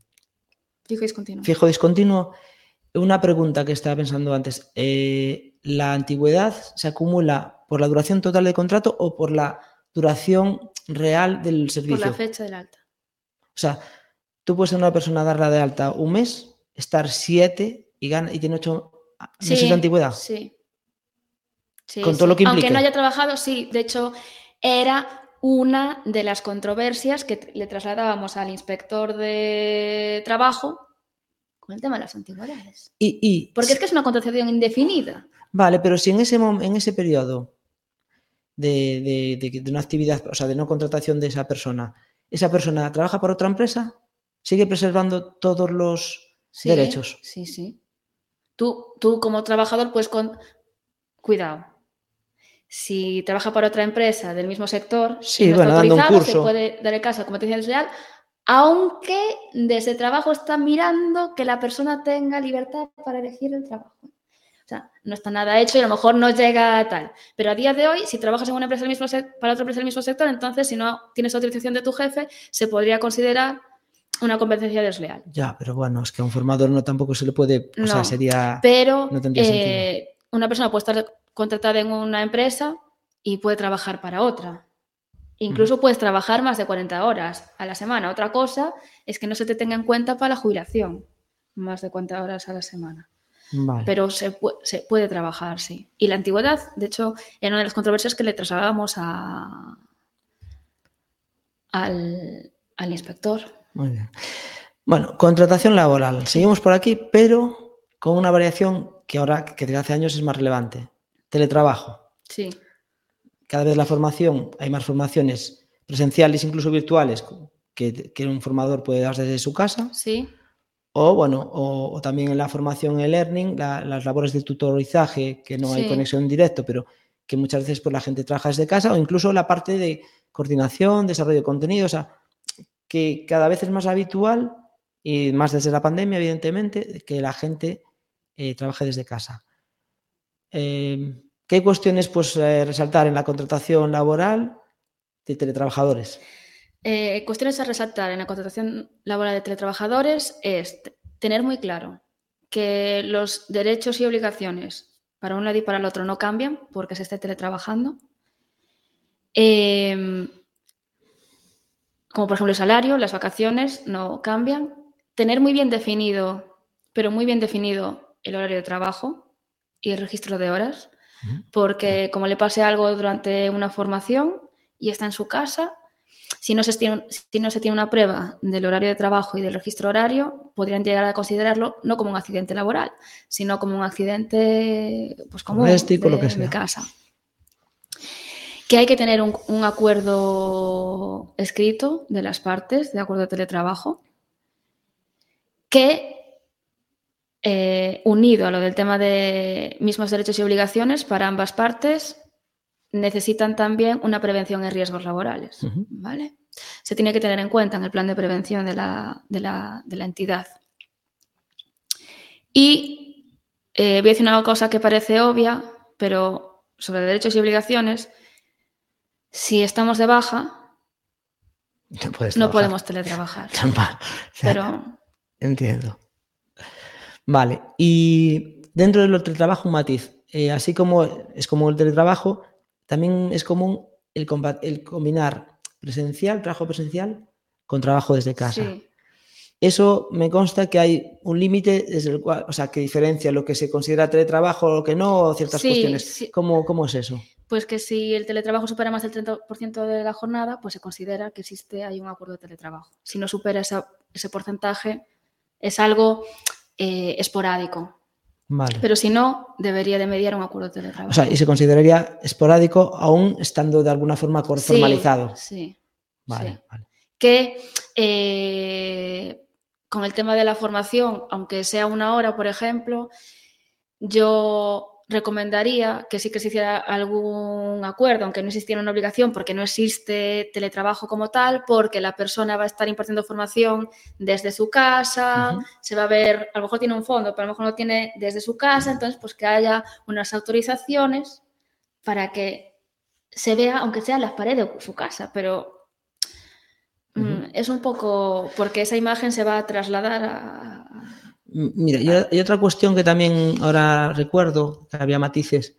Fijo discontinuo. fijo discontinuo. Una pregunta que estaba pensando antes. eh, ¿La antigüedad se acumula por la duración total del contrato o por la duración real del Por servicio? la fecha del alta. O sea, tú puedes ser una persona darla de alta un mes, estar siete y, gana, y tiene ocho meses de antigüedad. Sí. Sí, Con todo lo que Aunque implique. no haya trabajado, sí. De hecho, era una de las controversias que le trasladábamos al inspector de trabajo con el tema de las antigüedades. Y, y- Porque es que es una contratación indefinida. Vale, pero si en ese, en ese periodo de, de- de que- de una actividad, o sea, de no contratación de esa persona, esa persona trabaja para otra empresa, sigue preservando todos los Sí, derechos. Sí, sí. Tú, tú como trabajador, pues con... Cuidado. Si trabaja para otra empresa del mismo sector, Sí, no bueno, está dando un autorizado, se curso. puede dar el caso de competencia desleal, aunque desde trabajo está mirando que la persona tenga libertad para elegir el trabajo. O sea, no está nada hecho y a lo mejor no llega a tal. Pero a día de hoy, si trabajas en una empresa del mismo para otra empresa del mismo sector, entonces si no tienes autorización de tu jefe, se podría considerar una competencia desleal. Ya, pero bueno, es que a un formador no tampoco se le puede, o sea, No, sería... Pero no eh, una persona puede estar contratada en una empresa y puede trabajar para otra. Incluso puedes trabajar más de 40 horas a la semana. Otra cosa es que no se te tenga en cuenta para la jubilación, más de 40 horas a la semana. Vale. Pero se, pu- se puede trabajar, sí. Y la antigüedad, de hecho, era una de las controversias que le trasladábamos a, al, al inspector. Muy bien. Bueno, contratación laboral. Seguimos por aquí, pero con una variación que ahora, que desde hace años es más relevante. Teletrabajo. Sí, Cada vez la formación, hay más formaciones presenciales, incluso virtuales, que, que un formador puede dar desde su casa. sí, O bueno, o, o también en la formación en learning, la- las labores de tutorizaje, que no hay conexión directo, pero que muchas veces pues, la gente trabaja desde casa, o incluso la parte de coordinación, desarrollo de contenido, o sea, que cada vez es más habitual, y más desde la pandemia, evidentemente, que la gente eh, trabaje desde casa. Eh, ¿Qué cuestiones pues, eh, resaltar en la contratación laboral de teletrabajadores? Eh, cuestiones a resaltar en la contratación laboral de teletrabajadores es tener muy claro que los derechos y obligaciones para un lado y para el otro no cambian porque se esté teletrabajando. Em, como por ejemplo el salario, las vacaciones no cambian. Tener muy bien definido, pero muy bien definido el horario de trabajo y el registro de horas, porque como le pase algo durante una formación y está en su casa, si no, se tiene, si no se tiene una prueba del horario de trabajo y del registro horario, podrían llegar a considerarlo no como un accidente laboral, sino como un accidente pues, común Doméstico, lo de, sea. casa. Que hay que tener un, un acuerdo escrito de las partes, de acuerdo de teletrabajo, que eh, unido a lo del tema de mismos derechos y obligaciones para ambas partes, necesitan también una prevención en riesgos laborales. ¿vale? Se tiene que tener en cuenta en el plan de prevención de la, de la- de la entidad. Y eh, voy a decir una cosa que parece obvia, pero sobre derechos y obligaciones, si estamos de baja, No, podemos teletrabajar. [LAUGHS] Pero Entiendo. Vale, y dentro del teletrabajo un matiz. Eh, así como es como el teletrabajo, también es común el, combinar presencial, trabajo presencial, con trabajo desde casa. sí, Eso me consta que hay un límite desde el cual, o sea, que diferencia lo que se considera teletrabajo o lo que no, o ciertas Sí, cuestiones. sí. ¿Cómo, ¿Cómo es eso? pues que si el teletrabajo supera más del 30% de la jornada, pues se considera que existe hay un acuerdo de teletrabajo. Si no supera esa- ese porcentaje, es algo eh, esporádico. Vale. Pero si no, debería de mediar un acuerdo de teletrabajo. O sea, y se consideraría esporádico aún estando de alguna forma Sí, formalizado. Sí, Vale, sí. vale. que eh, con el tema de la formación, aunque sea una hora, por ejemplo, yo recomendaría que sí que se hiciera algún acuerdo, aunque no existiera una obligación, porque no existe teletrabajo como tal, porque la persona va a estar impartiendo formación desde su casa, se va a ver, a lo mejor tiene un fondo, pero a lo mejor no tiene desde su casa, entonces pues que haya unas autorizaciones para que se vea, aunque sea las paredes de su casa, pero mm, es un poco porque esa imagen se va a trasladar a... Mira, y, o- y otra cuestión que también ahora recuerdo, que había matices,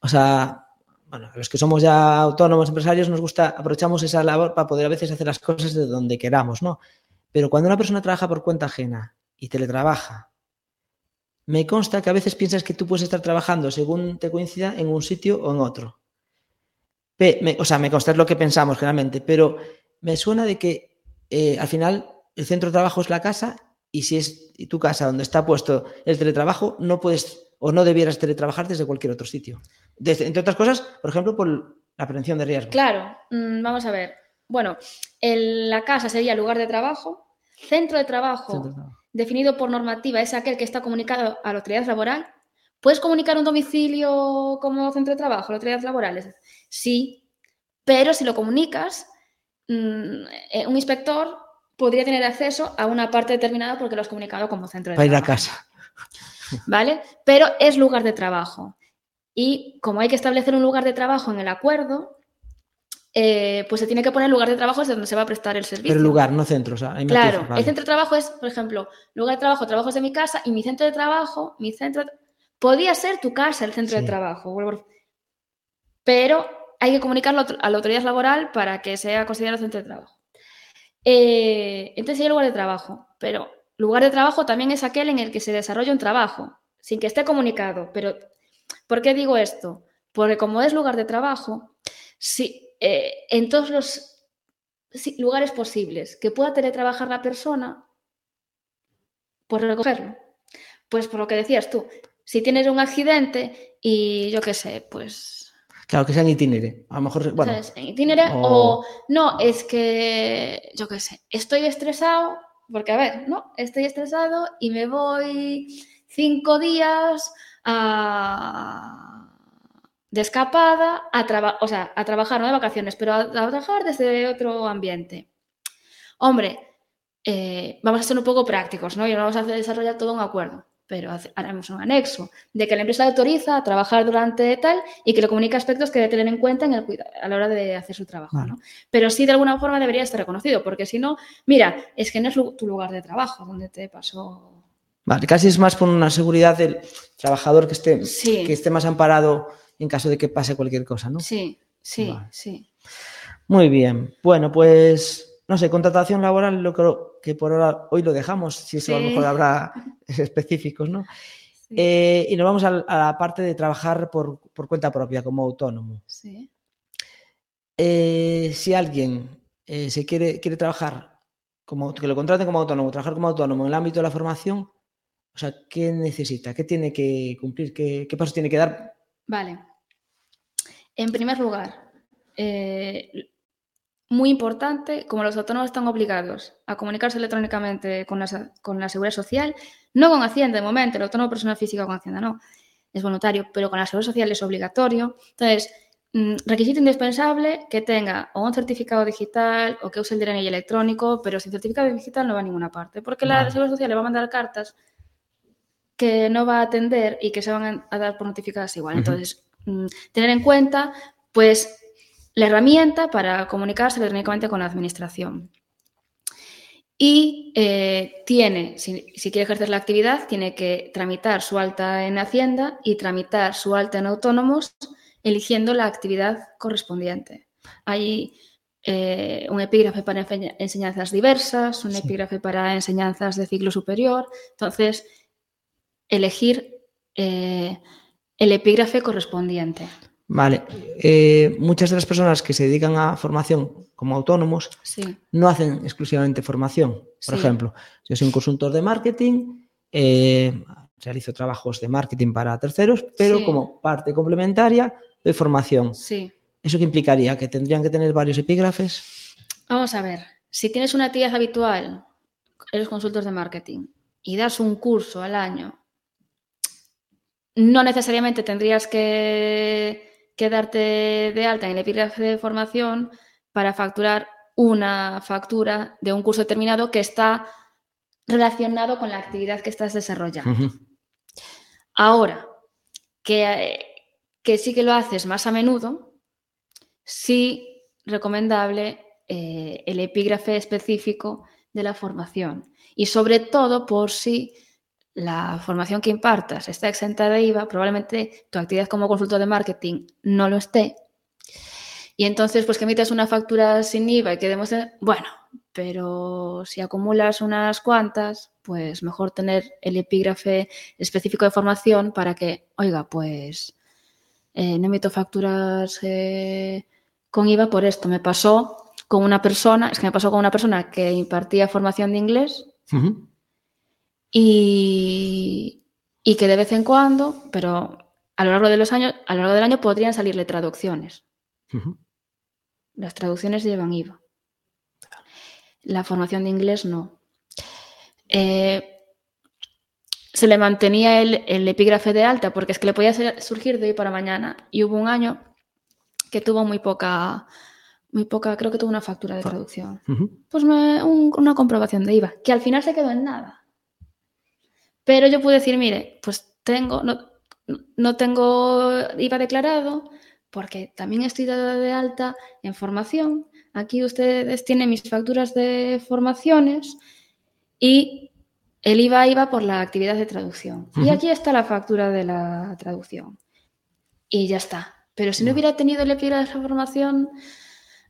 o sea, bueno, los que somos ya autónomos, empresarios, nos gusta, aprovechamos esa labor para poder a veces hacer las cosas de donde queramos, ¿no? Pero cuando una persona trabaja por cuenta ajena y teletrabaja, me consta que a veces piensas que tú puedes estar trabajando según te coincida en un sitio o en otro. O sea, me consta es lo que pensamos generalmente, pero me suena de que eh, al final el centro de trabajo es la casa y si es tu casa donde está puesto el teletrabajo, no puedes o no debieras teletrabajar desde cualquier otro sitio. Desde- entre otras cosas, por ejemplo, por la prevención de riesgo. Claro, mm, vamos a ver. Bueno, el- la casa sería lugar de trabajo, centro de trabajo Centro de trabajo. definido por normativa es aquel que está comunicado a la autoridad laboral. ¿Puedes comunicar un domicilio como centro de trabajo a las autoridades laborales? Sí, pero si lo comunicas, mm, eh, un inspector podría tener acceso a una parte determinada porque lo has comunicado como centro de Para ir a trabajo. casa. [LAUGHS] [LAUGHS] ¿Vale? Pero es lugar de trabajo. Y como hay que establecer un lugar de trabajo en el acuerdo, eh, pues se tiene que poner lugar de trabajo desde donde se va a prestar el servicio. Pero lugar, no centro. O sea, hay Claro, matices, vale. el centro de trabajo es, por ejemplo, lugar de trabajo, trabajos de mi casa y mi centro de trabajo, mi centro. de- Podría ser tu casa el centro Sí. de trabajo, pero hay que comunicarlo a la autoridad laboral para que sea considerado centro de trabajo. Eh, entonces hay lugar de trabajo, pero lugar de trabajo también es aquel en el que se desarrolla un trabajo, sin que esté comunicado. Pero, ¿por qué digo esto? Porque como es lugar de trabajo, si, eh, en todos los lugares posibles que pueda teletrabajar la persona, por recogerlo. Pues por lo que decías tú, si tienes un accidente y yo qué sé, pues Claro, que sea en itinere. A lo mejor, bueno, ¿sabes? En itinerario, o- o... no, es que, yo qué sé, estoy estresado, porque a ver, ¿no? Estoy estresado y me voy cinco días a... de escapada a, traba- o sea, a trabajar, no de vacaciones, pero a, a trabajar desde otro ambiente. Hombre, eh, vamos a ser un poco prácticos, ¿no? Y no vamos a desarrollar todo un acuerdo, pero haremos un anexo de que la empresa le autoriza a trabajar durante tal y que le comunica aspectos que debe tener en cuenta en el a la hora de hacer su trabajo, Vale. ¿no? Pero sí, de alguna forma debería estar reconocido, porque si no, mira, es que no es tu lugar de trabajo donde te pasó. vale, casi es más por una seguridad del trabajador que esté, Sí. que esté más amparado en caso de que pase cualquier cosa, ¿no? Sí, sí, Vale. sí. Muy bien. Bueno, pues no sé, contratación laboral, lo creo que por ahora hoy lo dejamos, si eso a lo mejor habrá [LAUGHS] específicos, ¿no? Sí. Eh, y nos vamos a, la parte de trabajar por, por cuenta propia, como autónomo. sí. Eh, si alguien eh, se quiere, quiere trabajar, como, que lo contraten como autónomo, trabajar como autónomo en el ámbito de la formación, o sea, ¿qué necesita? ¿Qué tiene que cumplir? ¿Qué, qué pasos tiene que dar? Vale. En primer lugar, eh, muy importante, como los autónomos están obligados a comunicarse electrónicamente con la, con la Seguridad Social, no con Hacienda de momento, el autónomo persona física con Hacienda no, es voluntario, pero con la Seguridad Social es obligatorio. Entonces, mm, requisito indispensable que tenga o un certificado digital o que use el DNI electrónico, pero sin certificado digital no va a ninguna parte, porque la. Seguridad Social le va a mandar cartas que no va a atender y que se van a- dar por notificadas igual. Entonces, mm, tener en cuenta, pues, la herramienta para comunicarse electrónicamente con la administración. Y eh, tiene, si, si quiere ejercer la actividad, tiene que tramitar su alta en Hacienda y tramitar su alta en autónomos, eligiendo la actividad correspondiente. Hay eh, un epígrafe para enseñanzas diversas, un Sí. epígrafe para enseñanzas de ciclo superior. Entonces, elegir eh, el epígrafe correspondiente. Vale. Eh, muchas de las personas que se dedican a formación como autónomos Sí, no hacen exclusivamente formación. Por Sí. ejemplo, yo soy un consultor de marketing, eh, realizo trabajos de marketing para terceros, pero Sí. como parte complementaria doy formación. sí. ¿Eso qué implicaría? ¿Que tendrían que tener varios epígrafes? Vamos a ver, si tienes una actividad habitual, eres consultor de marketing y das un curso al año, no necesariamente tendrías que, que darte de alta en el epígrafe de formación para facturar una factura de un curso determinado que está relacionado con la actividad que estás desarrollando. Ahora, que, que sí que lo haces más a menudo, sí recomendable eh, el epígrafe específico de la formación. Y sobre todo por si la formación que impartas está exenta de IVA, probablemente tu actividad como consultor de marketing no lo esté. Y entonces, pues que emitas una factura sin IVA y que demuestre, bueno, pero si acumulas unas cuantas, pues mejor tener el epígrafe específico de formación para que, oiga, pues eh, no emito facturas eh, con IVA por esto. Me pasó con una persona, es que me pasó con una persona que impartía formación de inglés. Y, y que de vez en cuando, pero a lo largo de los años, a lo largo del año podrían salirle traducciones. Las traducciones llevan IVA. La formación de inglés no. Eh, se le mantenía el, el epígrafe de alta porque es que le podía ser- surgir de hoy para mañana. Y hubo un año que tuvo muy poca, muy poca, creo que tuvo una factura de traducción. Pues me- un- una comprobación de IVA, que al final se quedó en nada. Pero yo pude decir, mire, pues tengo, no, no tengo IVA declarado porque también estoy dada de alta en formación. Aquí ustedes tienen mis facturas de formaciones y el IVA iba por la actividad de traducción. Y aquí está la factura de la traducción. Y ya está. Pero si no hubiera tenido el epígrafe de formación,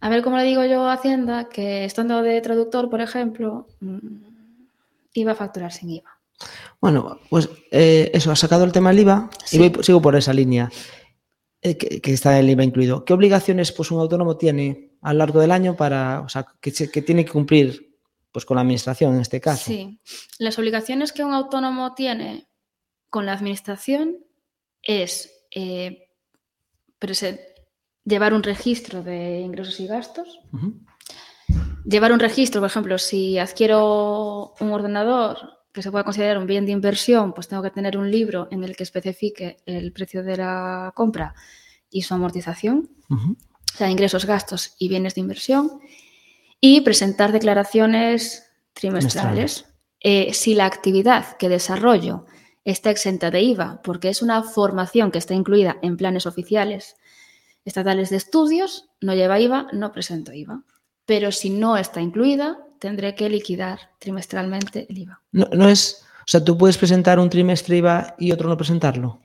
a ver cómo le digo yo a Hacienda, que estando de traductor, por ejemplo, mm, iba a facturar sin IVA. Bueno, pues eh, eso, has sacado el tema del IVA Sí. y voy- sigo por esa línea, eh, que, que está el IVA incluido. ¿Qué obligaciones pues, un autónomo tiene a lo largo del año para, o sea, que, que tiene que cumplir pues, con la administración en este caso? Sí. Las obligaciones que un autónomo tiene con la administración es eh, llevar un registro de ingresos y gastos, llevar un registro, por ejemplo, si adquiero un ordenador que se pueda considerar un bien de inversión, pues tengo que tener un libro en el que especifique el precio de la compra y su amortización, o sea, ingresos, gastos y bienes de inversión, y presentar declaraciones trimestrales. Eh, si la actividad que desarrollo está exenta de IVA, porque es una formación que está incluida en planes oficiales estatales de estudios, no lleva IVA, no presento IVA. Pero si no está incluida, tendré que liquidar trimestralmente el IVA. No, no es, o sea, tú puedes presentar un trimestre IVA y otro no presentarlo.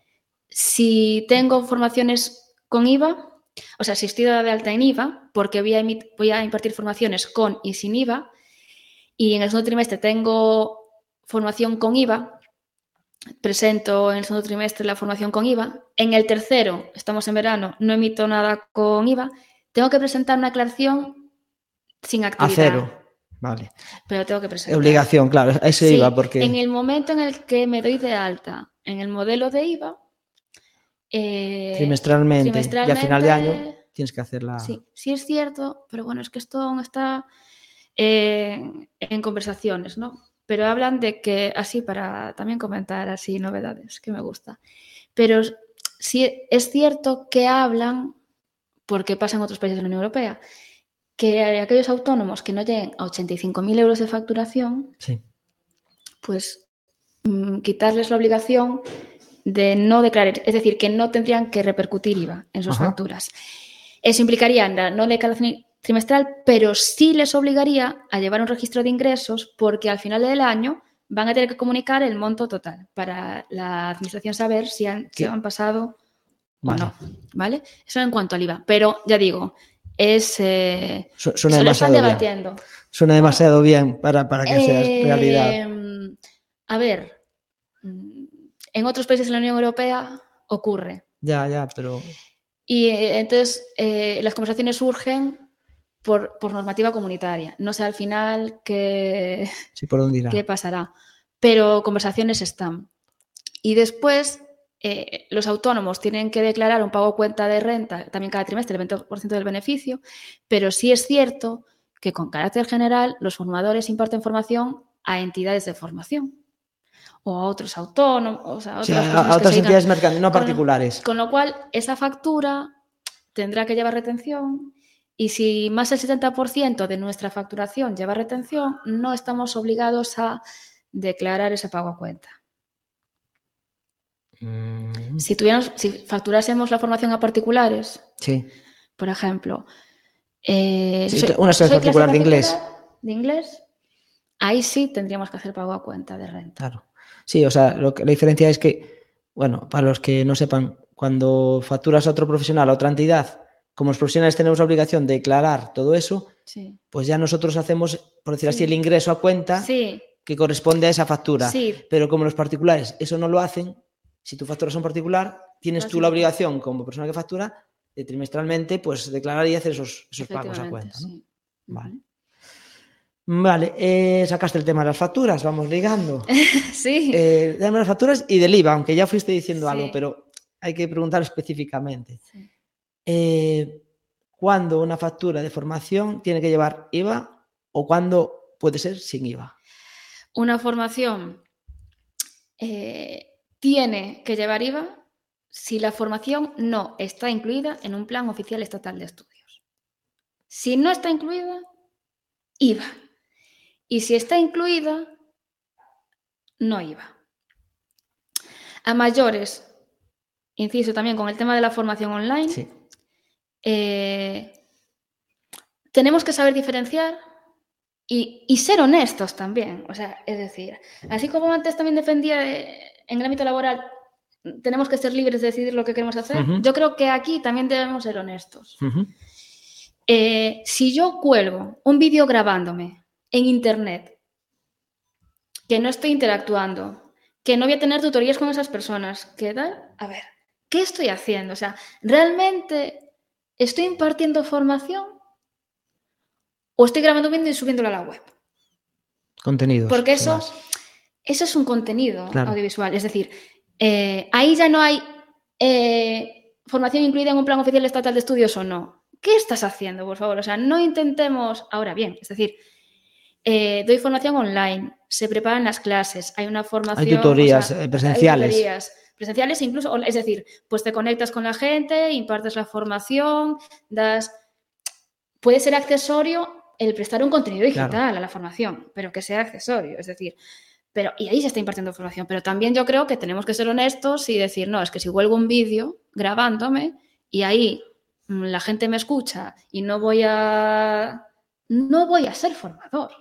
Si tengo formaciones con IVA, o sea, si estoy dada de alta en IVA, porque voy a, voy a impartir formaciones con y sin IVA, y en el segundo trimestre tengo formación con IVA, presento en el segundo trimestre la formación con IVA, en el tercero, estamos en verano, no emito nada con IVA, tengo que presentar una aclaración sin A actividad. cero. Vale. Pero tengo que presentar. Obligación, claro, a ese Sí, IVA, porque. En el momento en el que me doy de alta en el modelo de IVA, eh, trimestralmente, y a final de año tienes que hacer la. Sí, sí es cierto, pero bueno, es que esto aún está eh, en conversaciones, ¿no? Pero hablan de que, así para también comentar así novedades, que me gusta. Pero sí es cierto que hablan, porque pasa en otros países de la Unión Europea, que aquellos autónomos que no lleguen a 85.000 euros de facturación, Sí. pues mm, quitarles la obligación de no declarar, es decir, que no tendrían que repercutir IVA en sus Ajá. facturas. Eso implicaría la no declaración trimestral, pero sí les obligaría a llevar un registro de ingresos porque al final del año van a tener que comunicar el monto total para la administración saber si han, si ¿Qué? han pasado Vale. o no. ¿Vale? Eso en cuanto al IVA. Pero ya digo, es. Eh, Su- Suena se lo están demasiado bien. debatiendo. Suena demasiado bien para, para que sea Eh, realidad. A ver, mm, en otros países de la Unión Europea ocurre. Ya, ya, pero. Y eh, entonces las conversaciones surgen por, por, normativa comunitaria. No sé al final qué, sí, ¿por dónde irá? qué pasará, pero conversaciones están. Y después eh, los autónomos tienen que declarar un pago cuenta de renta también cada trimestre, el 20% del beneficio, pero sí es cierto que con carácter general los formadores imparten formación a entidades de formación o a otros autónomos, a, sí, a, otras entidades mercantiles, no particulares. Con lo cual, esa factura tendrá que llevar retención y si más del 70% de nuestra facturación lleva retención, no estamos obligados a declarar ese pago a cuenta. Mm. Si, tuviéramos, si facturásemos la formación a particulares, Sí. por ejemplo, eh, Sí, soy- una soy particular de inglés. de inglés, ahí sí tendríamos que hacer pago a cuenta de renta. Claro. Sí, o sea, lo que, la diferencia es que, bueno, para los que no sepan, cuando facturas a otro profesional, a otra entidad, como los profesionales tenemos la obligación de declarar todo eso, Sí. pues ya nosotros hacemos, por decir así, Sí. el ingreso a cuenta Sí, que corresponde a esa factura. sí, Pero como los particulares eso no lo hacen, si tú facturas a un particular, tienes tú la obligación como persona que factura de trimestralmente, pues declarar y hacer esos, esos pagos a cuenta. ¿no? sí. Vale. Vale, eh, sacaste el tema de las facturas, vamos ligando. [LAUGHS] Sí, Eh, dame las facturas y del IVA, aunque ya fuiste diciendo Sí. algo, pero hay que preguntar específicamente. sí. Eh, ¿Cuándo una factura de formación tiene que llevar IVA o cuándo puede ser sin IVA? Una formación tiene que llevar IVA si la formación no está incluida en un plan oficial estatal de estudios. Si no está incluida, IVA. Y si está incluida, no IVA. A mayores, inciso también con el tema de la formación online, Sí. eh, tenemos que saber diferenciar y, y ser honestos también. O sea, es decir, así como antes también defendía eh, en el ámbito laboral, tenemos que ser libres de decidir lo que queremos hacer, yo creo que aquí también debemos ser honestos. Eh, si yo cuelgo un vídeo grabándome en internet, que no estoy interactuando, que no voy a tener tutorías con esas personas, que tal, a ver, ¿qué estoy haciendo? O sea, ¿realmente estoy impartiendo formación o estoy grabando un vídeo y subiéndolo a la web? Contenidos. Porque eso, más. Eso es un contenido Claro. audiovisual. Es decir, eh, ahí ya no hay eh, formación incluida en un plan oficial estatal de estudios o no. ¿Qué estás haciendo, por favor? O sea, no intentemos. Ahora bien, es decir, eh, doy formación online, se preparan las clases, hay una formación. Hay tutorías, o sea, eh, hay presenciales. tutorías presenciales, incluso, es decir, pues te conectas con la gente, impartes la formación, das. Puede ser accesorio el prestar un contenido digital Claro. a la formación, pero que sea accesorio, es decir, pero y ahí se está impartiendo formación, pero también yo creo que tenemos que ser honestos y decir, no, es que si huelgo un vídeo grabándome y ahí mm, la gente me escucha y no voy a no voy a ser formador.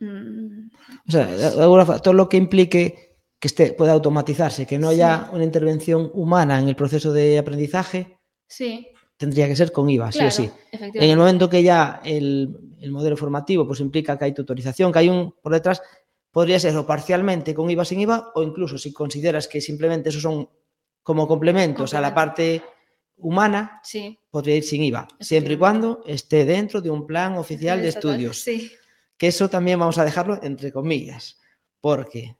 Mm, O sea, todo lo que implique que esté, pueda automatizarse, que no haya Sí. una intervención humana en el proceso de aprendizaje, sí, tendría que ser con IVA, claro, sí o sí. En el momento que ya el, el modelo formativo pues implica que hay tutorización, que hay un por detrás, podría ser o parcialmente con IVA sin IVA, o incluso si consideras que simplemente esos son como complementos a la parte humana, Sí. podría ir sin IVA, siempre y cuando esté dentro de un plan oficial de estudios. Sí. Que eso también vamos a dejarlo entre comillas, porque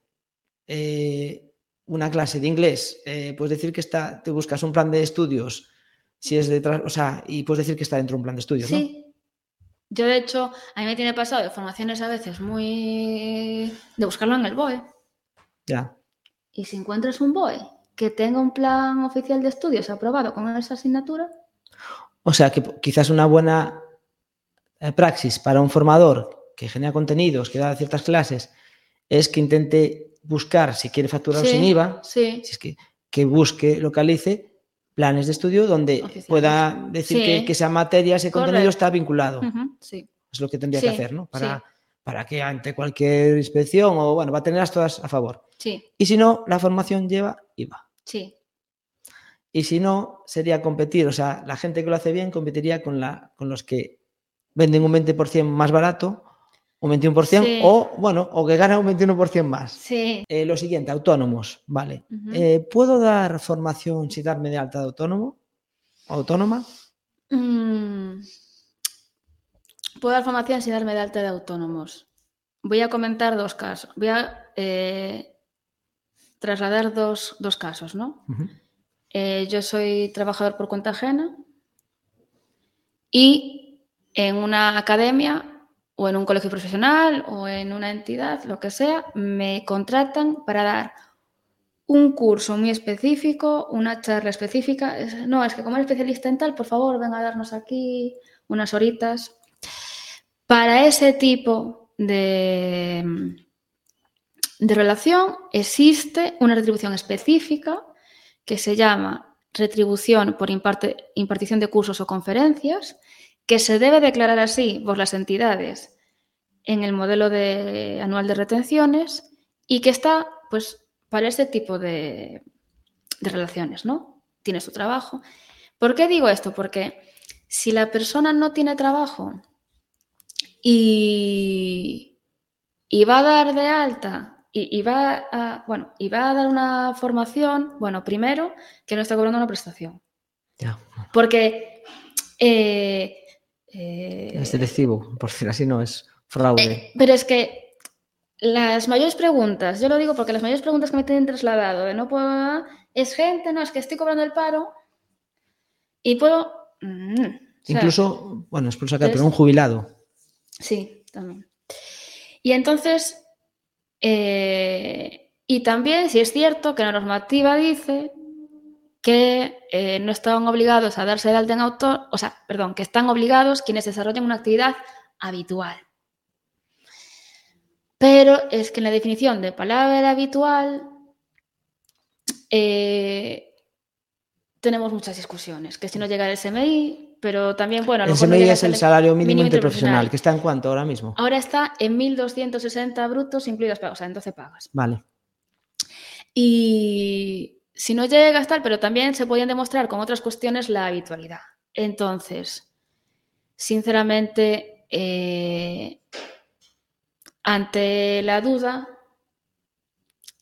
eh, una clase de inglés, eh, puedes decir que está, te buscas un plan de estudios, si es de, tra- o sea, y puedes decir que está dentro de un plan de estudios, ¿no? Yo, de hecho, a mí me tiene pasado de formaciones a veces muy... de buscarlo en el BOE. Ya. Y si encuentras un BOE que tenga un plan oficial de estudios aprobado con esa asignatura, O sea, que quizás una buena eh, praxis para un formador que genera contenidos, que da ciertas clases, es que intente buscar, si quiere facturar Sí. sin IVA, sí, si es que, que busque, localice planes de estudio donde Oficiales. pueda decir Sí. que, que esa materia, ese contenido Correcto. está vinculado. sí, Es lo que tendría que hacer, ¿no? Para, sí. para que ante cualquier inspección o, bueno, va a tenerlas todas a favor. sí, Y si no, la formación lleva IVA. sí, Y si no, sería competir. O sea, la gente que lo hace bien competiría con, la, con los que venden un 20% más barato, un 21%, Sí. o, bueno, o que ganan un 21% más. sí. Eh, lo siguiente, autónomos, vale. Eh, ¿Puedo dar formación sin darme de alta de autónomo? autónoma? Mm, Puedo dar formación sin darme de alta de autónomos. Voy a comentar dos casos. Voy a eh, trasladar dos, dos casos, ¿no? Yo soy trabajador por cuenta ajena y en una academia o en un colegio profesional o en una entidad, lo que sea, me contratan para dar un curso muy específico, una charla específica. Es- No, es que como especialista en tal, por favor, venga a darnos aquí unas horitas. Para ese tipo de, de relación existe una retribución específica que se llama retribución por impartición de cursos o conferencias, que se debe declarar así por las entidades en el modelo de, anual de retenciones y que está pues para ese tipo de, de relaciones, ¿no? Tiene su trabajo. ¿Por qué digo esto? Porque si la persona no tiene trabajo y, y va a dar de alta y, y va a, bueno, y va a dar una formación, bueno, primero que no está cobrando una prestación. Porque eh, eh, Es selectivo, por decir así, no es fraude. pero es que las mayores preguntas, yo lo digo porque las mayores preguntas que me tienen trasladado de no puedo, es gente, no, es que estoy cobrando el paro y puedo... mm, o sea, Incluso, bueno, es por sacar, pero un jubilado. Sí, también. Y entonces, eh, y también, si es cierto que la normativa dice que eh, no están obligados a darse de alta en autor, o sea, perdón, que están obligados quienes desarrollan una actividad habitual. Pero es que en la definición de palabra habitual eh, tenemos muchas discusiones, que si no llega el SMI, pero también, bueno, El SMI es el el salario mínimo, mínimo interprofesional, que está en cuánto ahora mismo. Ahora está en 1.260 brutos incluidas pagas, o sea, en 12 pagas. Vale. Y si no llega a estar, pero también se podían demostrar con otras cuestiones la habitualidad. Entonces, sinceramente, eh, ante la duda,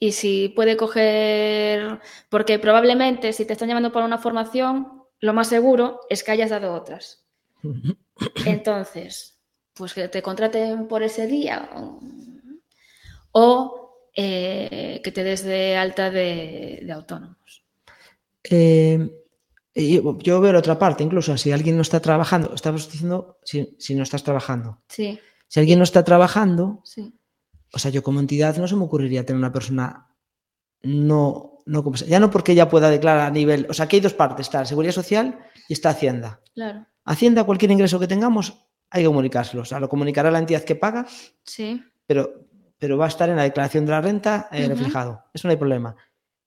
y si puede coger, porque probablemente si te están llamando para una formación, lo más seguro es que hayas dado otras. [COUGHS] Entonces, pues que te contraten por ese día o, eh, que te des de alta de, de autónomos. Eh, yo veo la otra parte, incluso si alguien no está trabajando, estamos diciendo si, si no estás trabajando. Sí, Si alguien no está trabajando, sí. o sea, yo como entidad no se me ocurriría tener una persona no, no Ya no porque ella pueda declarar a nivel. O sea, aquí hay dos partes: está la seguridad social y está Hacienda. Claro, Hacienda, cualquier ingreso que tengamos, hay que comunicárselo. O sea, lo comunicará la entidad que paga, sí, pero, pero va a estar en la declaración de la renta eh, reflejado. Eso no hay problema.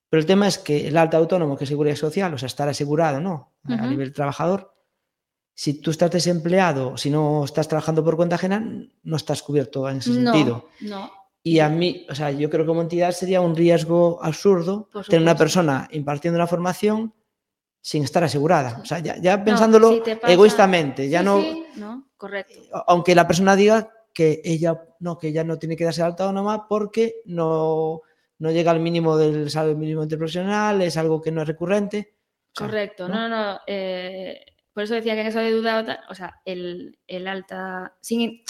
Pero el tema es que el alta autónomo, que es seguridad social, o sea, estar asegurado, ¿no? A nivel trabajador, si tú estás desempleado, si no estás trabajando por cuenta ajena, no estás cubierto en ese sentido. no, no. Y a mí, o sea, yo creo que como entidad sería un riesgo absurdo tener una persona impartiendo una formación sin estar asegurada. O sea, ya, ya pensándolo si pasa- egoístamente, ya Sí, no, sí, no, correcto. aunque la persona diga que ella no, que ella no tiene que darse de alta autónoma porque no, no llega al mínimo del salario mínimo interprofesional, es algo que no es recurrente. O sea, Correcto, no, no, no. eh, por eso decía que en eso de duda, o sea, el, el alta. Sin,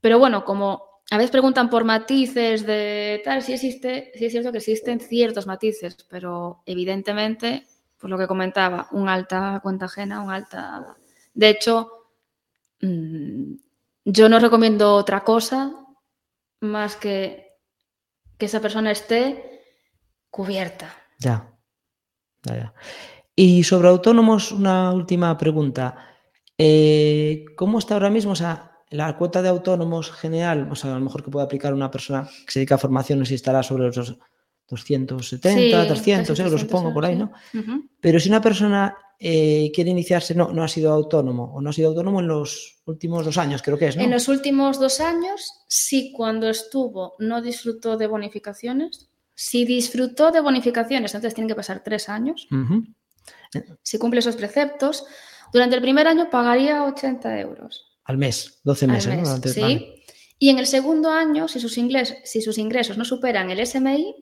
pero bueno, como a veces preguntan por matices de tal, sí existe, sí es cierto que existen ciertos matices, pero evidentemente, pues lo que comentaba, un alta cuenta ajena, un alta. De hecho, mm, yo no recomiendo otra cosa más que que esa persona esté cubierta. Ya. Ya, ya. Y sobre autónomos, una última pregunta. Eh, ¿Cómo está ahora mismo? O sea, la cuota de autónomos general, o sea, a lo mejor que puede aplicar una persona que se dedica a formaciones y estará sobre los 270, Sí, 300 casi euros, 300 supongo, por ahí, ¿no? Pero si una persona eh, quiere iniciarse, no, no ha sido autónomo, o no ha sido autónomo en los últimos dos años, creo que es, ¿no? En los últimos dos años, sí, cuando estuvo, no disfrutó de bonificaciones. Si disfrutó de bonificaciones, entonces tienen que pasar tres años. Si cumple esos preceptos, durante el primer año pagaría 80 euros Al mes, 12 al meses, ¿no? Durante- ¿sí? vale. Y en el segundo año, si sus, ingles- si sus ingresos no superan el SMI,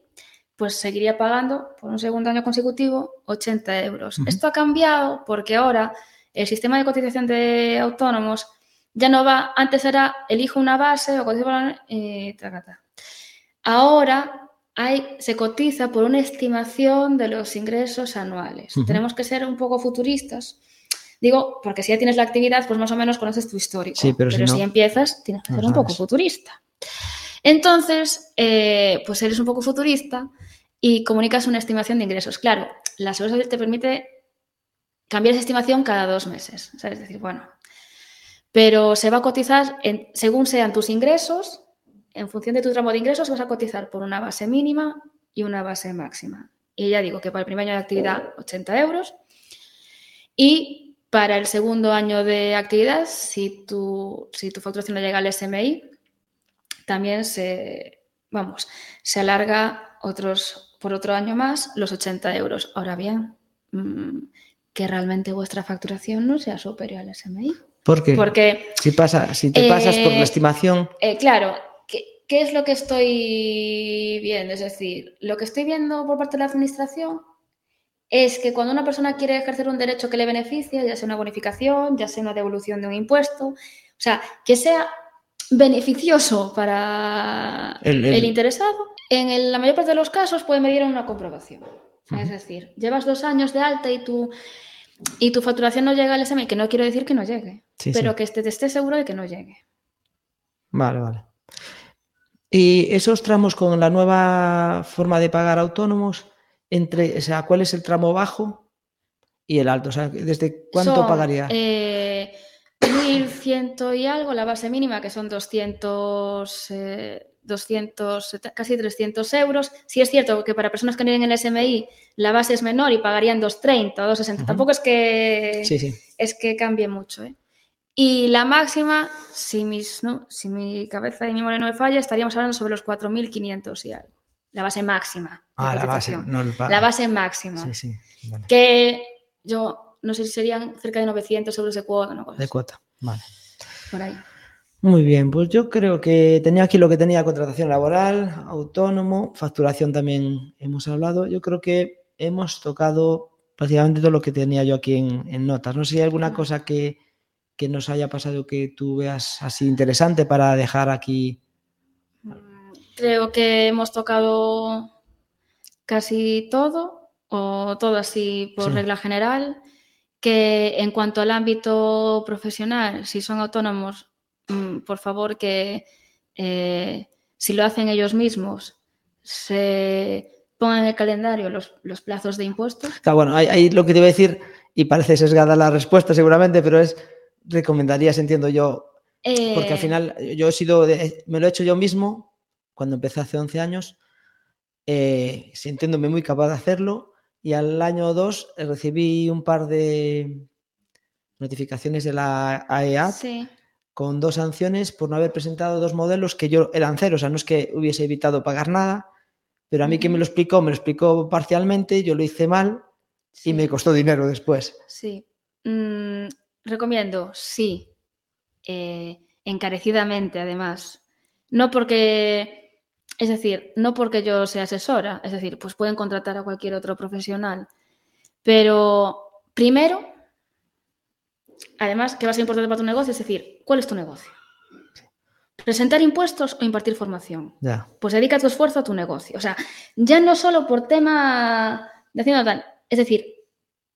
pues seguiría pagando por un segundo año consecutivo 80 euros. Esto ha cambiado porque ahora el sistema de cotización de autónomos ya no va, antes era elijo una base o y tracata. Ahora hay, se cotiza por una estimación de los ingresos anuales. Tenemos que ser un poco futuristas. Digo, porque si ya tienes la actividad, pues más o menos conoces tu histórico. pero, si, empiezas, tienes que ser un poco futurista. Entonces, eh, pues eres un poco futurista y comunicas una estimación de ingresos. Claro, la seguridad te permite cambiar esa estimación cada dos meses. Es decir, bueno, pero se va a cotizar según sean tus ingresos, en función de tu tramo de ingresos vas a cotizar por una base mínima y una base máxima. Y ya digo que para el primer año de actividad 80 euros y para el segundo año de actividad, si tu, si tu facturación no llega al SMI, también se, vamos, se alarga otros por otro año más los 80 euros. Ahora bien, mm, que realmente vuestra facturación no sea superior al SMI. ¿Por qué? Porque si, pasa, si te pasas por la eh, estimación... Eh, claro, ¿qué, ¿qué es lo que estoy viendo? Es decir, lo que estoy viendo por parte de la administración es que cuando una persona quiere ejercer un derecho que le beneficia, ya sea una bonificación, ya sea una devolución de un impuesto, o sea, que sea beneficioso para el interesado, en la mayor parte de los casos puede medir una comprobación. Es decir, llevas dos años de alta y tu, y tu facturación no llega al SMI, que no quiero decir que no llegue, pero que estés esté seguro de que no llegue. Vale, vale. ¿Y esos tramos con la nueva forma de pagar autónomos, entre, o sea, cuál es el tramo bajo y el alto? O sea, ¿desde cuánto pagaría? Eh, 1.100 y algo, la base mínima, que son 200, 200, eh, casi 300 euros. Sí es cierto que para personas que no tienen el SMI la base es menor y pagarían 230 o 260. Tampoco es que, es que cambie mucho. ¿eh? Y la máxima, si, mis, no, si mi cabeza y mi memoria no me falla, estaríamos hablando sobre los 4.500 y algo. La base máxima. Ah, la base, la base máxima. Que yo no sé si serían cerca de 900 euros de cuota. ¿no? De cuota, vale. Por ahí. Muy bien, pues yo creo que tenía aquí lo que tenía contratación laboral, autónomo, facturación también hemos hablado. Yo creo que hemos tocado prácticamente todo lo que tenía yo aquí en, notas. No sé si hay alguna cosa que, que, nos haya pasado que tú veas así interesante para dejar aquí. Creo que hemos tocado casi todo, o todo así por regla general que en cuanto al ámbito profesional, si son autónomos, mm, por favor que eh, si lo hacen ellos mismos, se pongan en el calendario los, plazos de impuestos. bueno, ahí, lo que te iba a decir, y parece sesgada la respuesta seguramente, pero es, recomendarías, entiendo yo, porque al eh, final yo he sido, me lo he hecho yo mismo cuando empecé hace 11 años, eh, sintiéndome muy capaz de hacerlo, y al año 2 eh, recibí un par de notificaciones de la AEA con dos sanciones por no haber presentado dos modelos que yo eran cero, o sea, no es que hubiese evitado pagar nada, pero a mí que me lo explicó, me lo explicó parcialmente, yo lo hice mal y me costó dinero después. Sí. Mm, recomiendo, sí. Eh, encarecidamente, además. No porque es decir, no porque yo sea asesora, es decir, pues pueden contratar a cualquier otro profesional. Pero primero, además, que va a ser importante para tu negocio, es decir, ¿cuál es tu negocio? ¿Presentar impuestos o impartir formación? Pues dedica tu esfuerzo a tu negocio. O sea, ya no solo por tema de haciendo tal, es decir,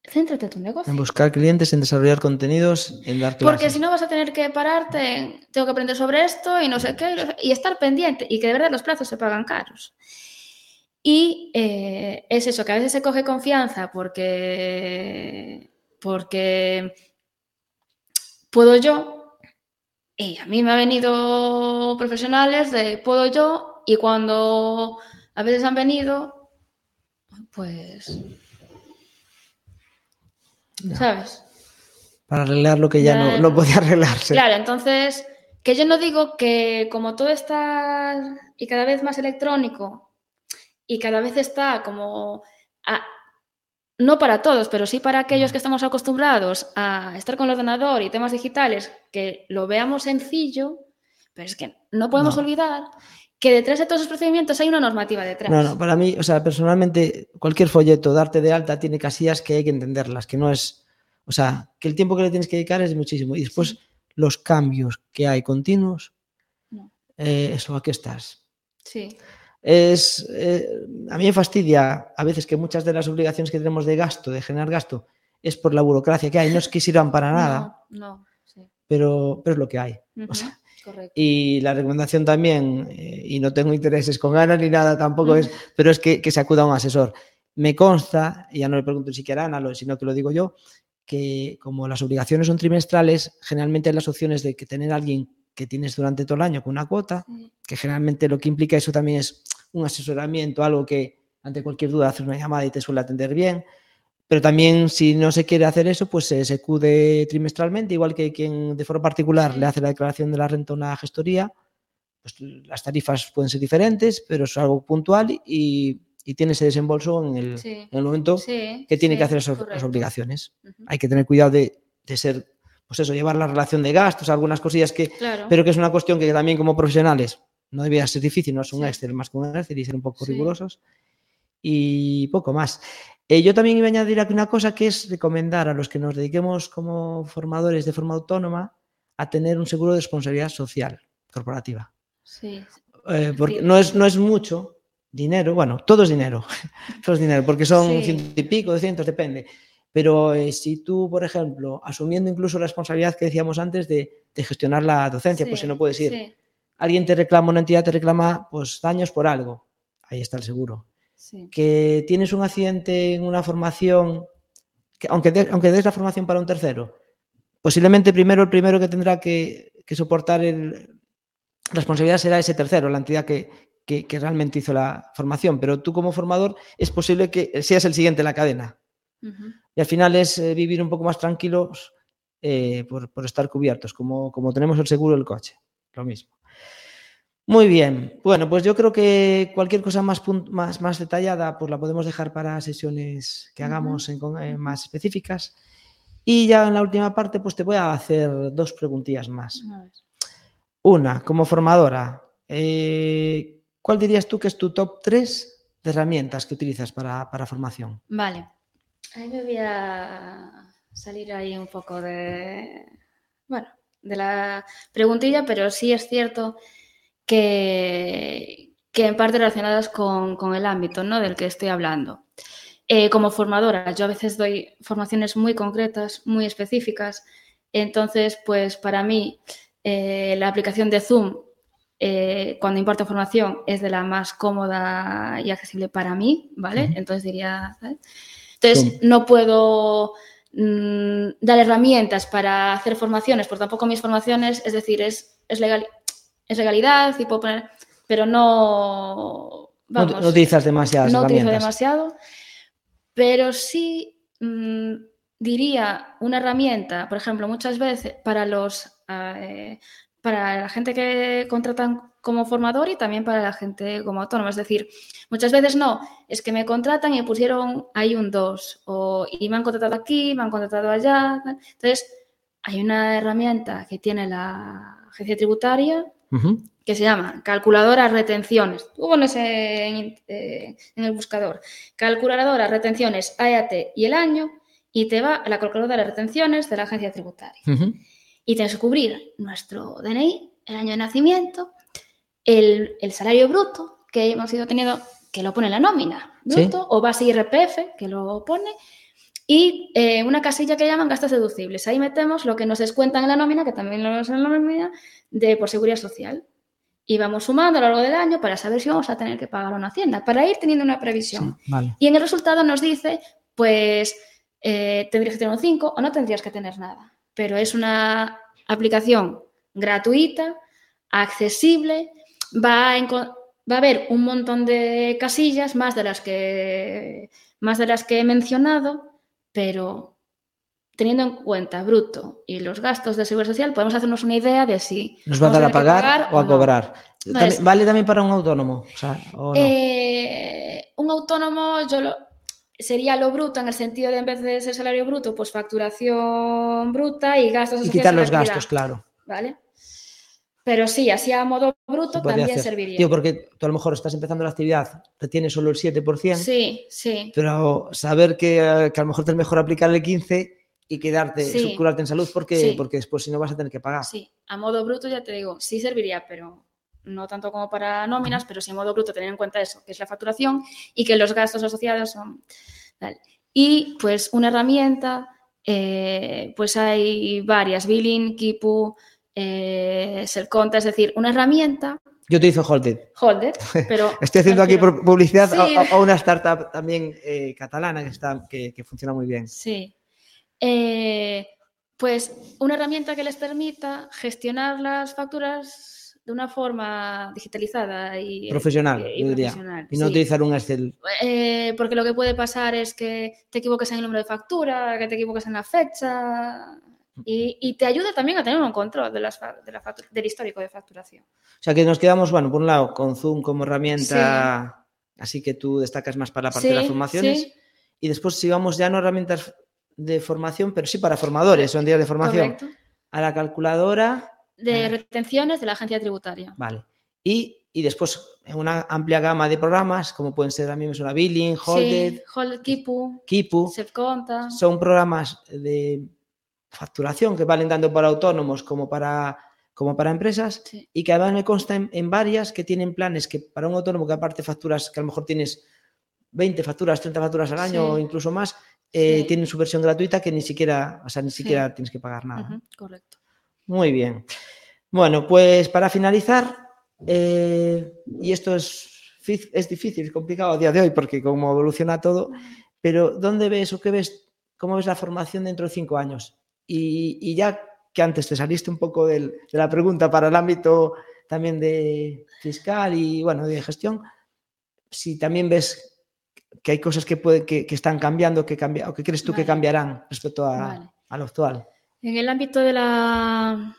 Céntrate en tu negocio. En buscar clientes, en desarrollar contenidos, en dar clases. Porque si no vas a tener que pararte, tengo que aprender sobre esto y no sé qué, y estar pendiente, y que de verdad los plazos se pagan caros. Y eh, es eso, que a veces se coge confianza porque, porque puedo yo, y a mí me han venido profesionales de puedo yo, y cuando a veces han venido, pues ¿sabes? Para arreglar lo que ya, no, podía arreglarse. Claro, entonces, que yo no digo que como todo está y cada vez más electrónico y cada vez está como... no para todos, pero sí para aquellos que estamos acostumbrados a estar con el ordenador y temas digitales, que lo veamos sencillo, pero es que no podemos olvidar que detrás de todos esos procedimientos hay una normativa detrás. No, no, para mí, o sea, personalmente, cualquier folleto, darte de alta, tiene casillas que hay que entenderlas, que no es, o sea, que el tiempo que le tienes que dedicar es muchísimo. Y después Sí. los cambios que hay continuos, No. eh, eso, ¿a qué estás? Sí, Es, eh, a mí me fastidia a veces que muchas de las obligaciones que tenemos de gasto, de generar gasto, es por la burocracia que hay. No es que sirvan para [LAUGHS] nada, No, no, sí. pero, pero es lo que hay. Ujú, sea, Correcto. Y la recomendación también, eh, y no tengo intereses con ganas ni nada tampoco es, [LAUGHS] pero es que, que se acuda a un asesor. Me consta, y ya no le pregunto ni siquiera a Ana, sino que lo digo yo, que como las obligaciones son trimestrales, generalmente las opciones de que tener a alguien que tienes durante todo el año con una cuota, que generalmente lo que implica eso también es un asesoramiento, algo que ante cualquier duda haces una llamada y te suele atender bien. Pero también si no se quiere hacer eso, pues se, se acude trimestralmente, igual que quien de forma particular le hace la declaración de la renta a una gestoría, pues las tarifas pueden ser diferentes, pero es algo puntual y, y tiene ese desembolso en el, Sí. en el momento Sí, que tiene sí, que hacer esas, las obligaciones. Ujú. Hay que tener cuidado de, de ser, pues eso, llevar la relación de gastos, algunas cosillas que, Claro. pero que es una cuestión que también como profesionales no debería ser difícil, no es un. Excel más que un Excel y ser un poco rigurosos. Y poco más. Eh, yo también iba a añadir aquí una cosa que es recomendar a los que nos dediquemos como formadores de forma autónoma a tener un seguro de responsabilidad social corporativa. Sí. Eh, porque Sí. no es, no es mucho dinero, bueno, todo es dinero, [LAUGHS] todo es dinero, porque son Sí. ciento y pico, doscientos, depende. Pero eh, si tú, por ejemplo, asumiendo incluso la responsabilidad que decíamos antes de, de gestionar la docencia, pues si no puedes ir, alguien te reclama, una entidad te reclama pues daños por algo, ahí está el seguro. Sí. Que tienes un accidente en una formación, que aunque, de- aunque des la formación para un tercero, posiblemente primero el primero que tendrá que, que soportar el, la responsabilidad será ese tercero, la entidad que, que- que realmente hizo la formación, pero tú como formador es posible que seas el siguiente en la cadena. Y al final es eh, vivir un poco más tranquilos eh, por, por estar cubiertos, como, como tenemos el seguro del coche, lo mismo. Muy bien, bueno, pues yo creo que cualquier cosa más, más, más detallada pues la podemos dejar para sesiones que hagamos en eh, más específicas. Y ya en la última parte pues te voy a hacer dos preguntillas más. A. Una, como formadora, eh, ¿cuál dirías tú que es tu top 3 de herramientas que utilizas para, para formación? Vale. Ahí me voy a salir ahí un poco de, bueno, de la preguntilla, pero sí es cierto que, que en parte relacionadas con, con el ámbito ¿no? del que estoy hablando. Eh, como formadora, yo a veces doy formaciones muy concretas, muy específicas, entonces, pues para mí eh, la aplicación de Zoom eh, cuando imparto formación es de la más cómoda y accesible para mí, ¿vale? Entonces diría, ¿sabes? Entonces Zoom. no puedo mm, dar herramientas para hacer formaciones, por tampoco mis formaciones, es decir, es, es, legal, es legalidad y puedo poner, pero no, No, vamos, no utilizas demasiadas no utilizo demasiado, pero sí mm, diría una herramienta, por ejemplo, muchas veces para los eh, para la gente que contratan como formador y también para la gente como autónoma. Es decir, muchas veces no, es que me contratan y me pusieron ahí un 2 o y me han contratado aquí, me han contratado allá. Entonces, hay una herramienta que tiene la agencia tributaria Que se llama calculadora retenciones. Tú pones en, eh, en el buscador calculadora retenciones AEAT y el año y te va a la calculadora de retenciones de la agencia tributaria. Ujú. Y tienes que cubrir nuestro DNI, el año de nacimiento, el, el salario bruto que hemos ido teniendo, que lo pone en la nómina, Sí. bruto, o base IRPF, que lo pone, y eh, una casilla que llaman gastos deducibles. Ahí metemos lo que nos descuentan en la nómina, que también lo vemos en la nómina, de por seguridad social. Y vamos sumando a lo largo del año para saber si vamos a tener que pagar una hacienda, para ir teniendo una previsión. Sí, vale. Y en el resultado nos dice, pues eh, tendrías que tener un 5 o no tendrías que tener nada. Pero es una aplicación gratuita, accesible, va a, va a haber un montón de casillas, más de las que, más de las que he mencionado, pero teniendo en cuenta bruto y los gastos de seguridad social, podemos hacernos una idea de si ¿Nos va a dar a pagar, o a cobrar? No, También- ¿Vale también para un autónomo? O sea, ¿o no? Eh, un autónomo yo lo- sería lo bruto en el sentido de en vez de ser salario bruto, pues facturación bruta y gastos y quitar los gastos, claro. ¿Vale? Pero sí, así a modo bruto también hacer. serviría. Tío, porque tú a lo mejor estás empezando la actividad, te tienes solo el 7%, Sí, sí. pero saber que, que a lo mejor te es mejor aplicar el 15% y quedarte, Sí. en salud, porque, Sí. porque después si no vas a tener que pagar. Sí, a modo bruto ya te digo, sí serviría, pero no tanto como para nóminas, pero sí a modo bruto tener en cuenta eso, que es la facturación y que los gastos asociados son. Y pues una herramienta, eh, pues hay varias, Billing, Kipu, eh, Selconta, es decir, una herramienta, Yo te hizo Holded. Holder, [LAUGHS] pero... Estoy haciendo aquí prefiero- publicidad a- Sí. a, a una startup también eh, catalana que, está, que, que funciona muy bien. Sí. Eh, pues una herramienta que les permita gestionar las facturas de una forma digitalizada y Profesional, y yo diría. profesional, Y no sí. utilizar un Excel. Porque lo que puede pasar es que te equivoques en el número de factura, que te equivoques en la fecha y, y te ayuda también a tener un control de las de la del histórico de facturación. O sea que nos quedamos, bueno, por un lado, con Zoom como herramienta, así que tú destacas más para la parte de las formaciones. sí, Y después, si vamos ya no herramientas de formación, pero sí para formadores, son días de formación. correcto. A la calculadora, De retenciones de la agencia tributaria. vale. Y, y después, en una amplia gama de programas, como pueden ser, a mí me suena Billing, Holded, Sí, Hold- Kipu, Kipu. Sevconta. son programas de facturación que valen tanto para autónomos como para, como para empresas Sí. y que además me consta en, en varias que tienen planes que para un autónomo que aparte facturas, que a lo mejor tienes 20 facturas, 30 facturas al año Sí. o incluso más, eh, Sí. tienen su versión gratuita que ni siquiera, o sea, ni siquiera tienes que pagar nada. Correcto. Muy bien. Bueno, pues para finalizar, eh, y esto es, es difícil, es complicado a día de hoy porque como evoluciona todo, pero ¿dónde ves o qué ves, cómo ves la formación dentro de cinco años? Y, y ya que antes te saliste un poco del- de la pregunta para el ámbito también de fiscal y bueno, de gestión, si también ves que hay cosas que, puede, que, que están cambiando, que cambia, o que crees tú que cambiarán respecto a, Vale. a lo actual. En el ámbito de la,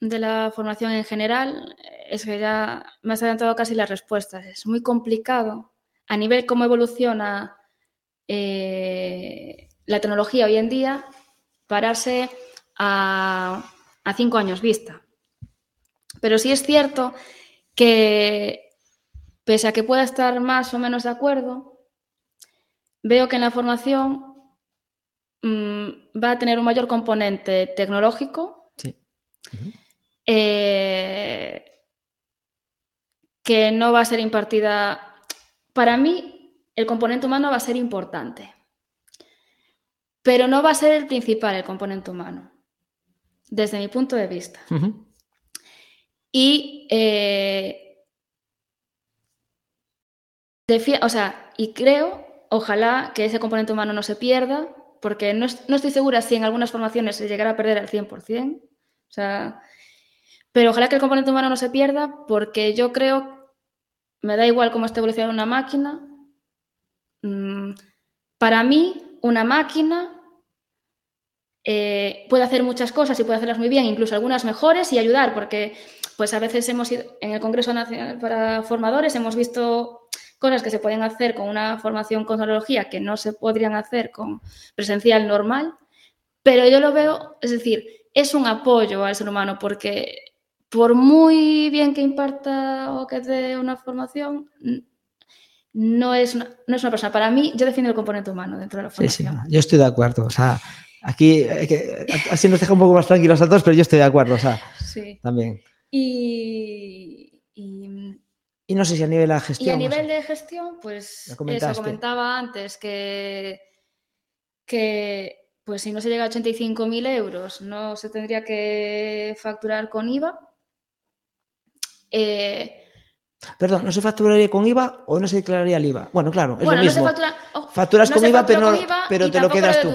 de la formación en general, es que ya me has adelantado casi las respuestas. Es muy complicado a nivel cómo evoluciona eh, la tecnología hoy en día, pararse a, a cinco años vista. Pero sí es cierto que, pese a que pueda estar más o menos de acuerdo, veo que en la formación mm, va a tener un mayor componente tecnológico Sí. Eh, que no va a ser impartida. Para mí, el componente humano va a ser importante, pero no va a ser el principal, el componente humano, desde mi punto de vista. Y, eh, o sea, y creo, ojalá que ese componente humano no se pierda, porque no, no estoy segura si en algunas formaciones se llegará a perder al 100%. O sea, pero ojalá que el componente humano no se pierda, porque yo creo, me da igual cómo esté evolucionando una máquina. mm, para mí, una máquina eh, puede hacer muchas cosas y puede hacerlas muy bien, incluso algunas mejores y ayudar, porque pues a veces hemos ido en el Congreso Nacional para Formadores, hemos visto cosas que se pueden hacer con una formación con tecnología que no se podrían hacer con presencial normal, pero yo lo veo, es decir, es un apoyo al ser humano porque por muy bien que imparta o que dé una formación, no es una, no es una persona. Para mí, yo defiendo el componente humano dentro de la Sí, sí, formación. yo estoy de acuerdo. O sea, aquí hay que- así nos deja un poco más tranquilos a todos, pero yo estoy de acuerdo, o sea, Sí. también. Y, y- Y no sé si a nivel de la y gestión. a nivel de gestión, pues eso comentaba antes que, que pues si no se llega a 85.000 euros no se tendría que facturar con IVA. Eh, Perdón, ¿no se facturaría con IVA o no se declararía el IVA? Bueno, claro, es bueno, lo no se mismo. factura, oh, Facturas no con se IVA, pero, no- con IVA pero te lo quedas tú.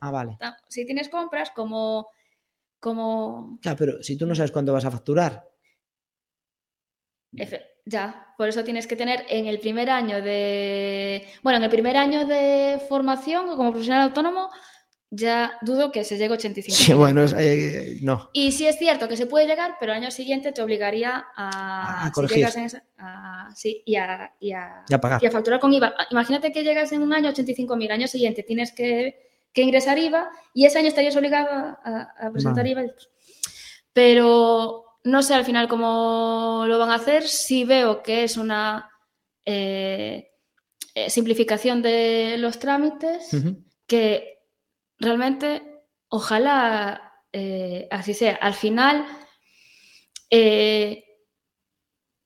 Ah, vale. Si tienes compras como, como Claro, pero si tú no sabes cuánto vas a facturar. Ya, por eso tienes que tener en el primer año de, bueno, en el primer año de formación como profesional autónomo, ya dudo que se llegue a 85. Sí, bueno, eh, no. Y sí es cierto que se puede llegar, pero al año siguiente te obligaría a, A si corregir. en esa- a- sí, y a, y a- Ya pagar. y a facturar con IVA. Imagínate que llegas en un año a 85.000, año siguiente tienes que, que ingresar IVA y ese año estarías obligado a, presentar. IVA. Pero no sé al final cómo lo van a hacer. Sí veo que es una eh, eh, simplificación de los trámites que realmente ojalá eh, así sea. Al final, eh,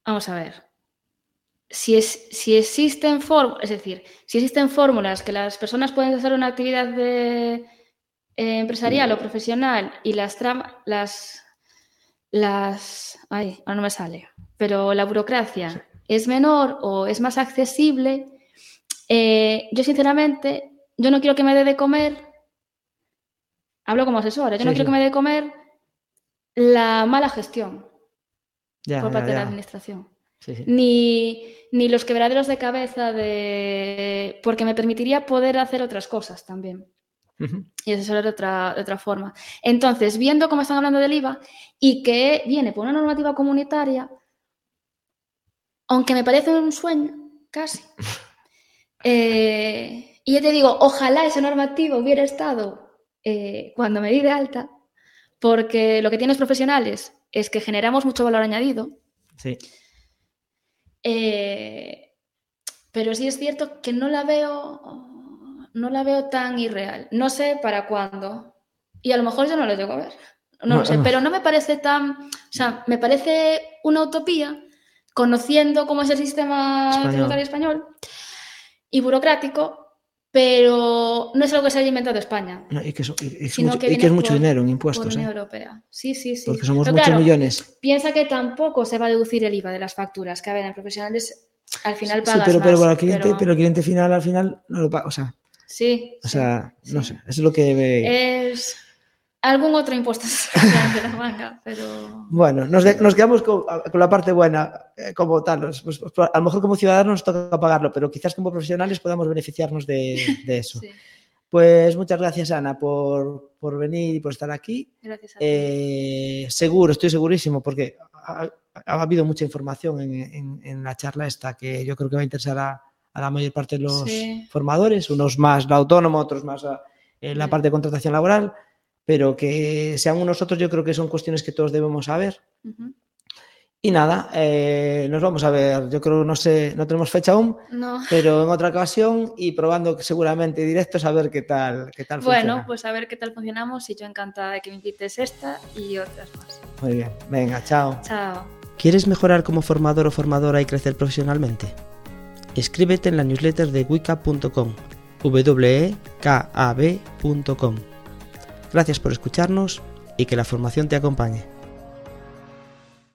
vamos a ver, si, es, si existen fórmulas, es decir, si existen fórmulas que las personas pueden hacer una actividad de, eh, empresarial o profesional y las tramas, las, las, ay, ahora no me sale, pero la burocracia es menor o es más accesible, eh, yo sinceramente, yo no quiero que me dé de comer, hablo como asesora, yo no quiero sí. que me dé de comer la mala gestión Ya, por ya, parte de la administración Sí, ni, ni los quebraderos de cabeza de... porque me permitiría poder hacer otras cosas también y asesorar de otra, de otra forma. Entonces, viendo cómo están hablando del IVA y que viene por una normativa comunitaria, aunque me parece un sueño, casi. [LAUGHS] eh, y yo te digo, ojalá esa normativa hubiera estado eh, cuando me di de alta, porque lo que tienes profesionales es que generamos mucho valor añadido, Sí. eh, pero sí es cierto que no la veo, no la veo tan irreal. No sé para cuándo. Y a lo mejor yo no lo llego a ver. No, No, lo sé. no. Pero no me parece tan. O sea, me parece una utopía, conociendo cómo es el sistema Español. tributario español y burocrático, pero no es algo que se haya inventado España. No, y que, es mucho, que y que es mucho por- dinero en Por impuestos, Unión ¿eh? Europea. Sí, sí, sí. Porque somos Pero muchos claro, millones. Piensa que tampoco se va a deducir el IVA de las facturas. Que a ver, en profesionales al final Sí, pagas pero, pero más, bueno, el cliente, pero- pero... el cliente final al final no lo paga. O sea, Sí. o sí, sea no sí. sé. Eso es lo que Es algún otro impuesto [LAUGHS] de la manga, pero. Bueno, nos, de- nos quedamos con, con la parte buena, eh, como tal. Pues, pues, a lo mejor como ciudadanos nos toca pagarlo, pero quizás como profesionales podamos beneficiarnos de, [LAUGHS] de eso. Sí, Pues muchas gracias, Ana, por, por venir y por estar aquí. gracias a ti. Eh, seguro, estoy segurísimo, porque ha, ha habido mucha información en, en- en la charla esta que yo creo que va a interesar a, a la mayor parte de los Sí. formadores, unos más la autónomo, otros más a- la Sí. parte de contratación laboral, pero que sean unos otros, yo creo que son cuestiones que todos debemos saber. Y nada, eh, nos vamos a ver, yo creo, no sé, no tenemos fecha aún, No. pero en otra ocasión y probando seguramente directos a ver qué tal, qué tal Bueno, funciona. pues a ver qué tal funcionamos y yo encantada de que me invites esta y otras más. Muy bien, venga, chao. Chao. ¿Quieres mejorar como formador o formadora y crecer profesionalmente? Escríbete en la newsletter de wicab.com, wekab.com. Gracias por escucharnos y que la formación te acompañe.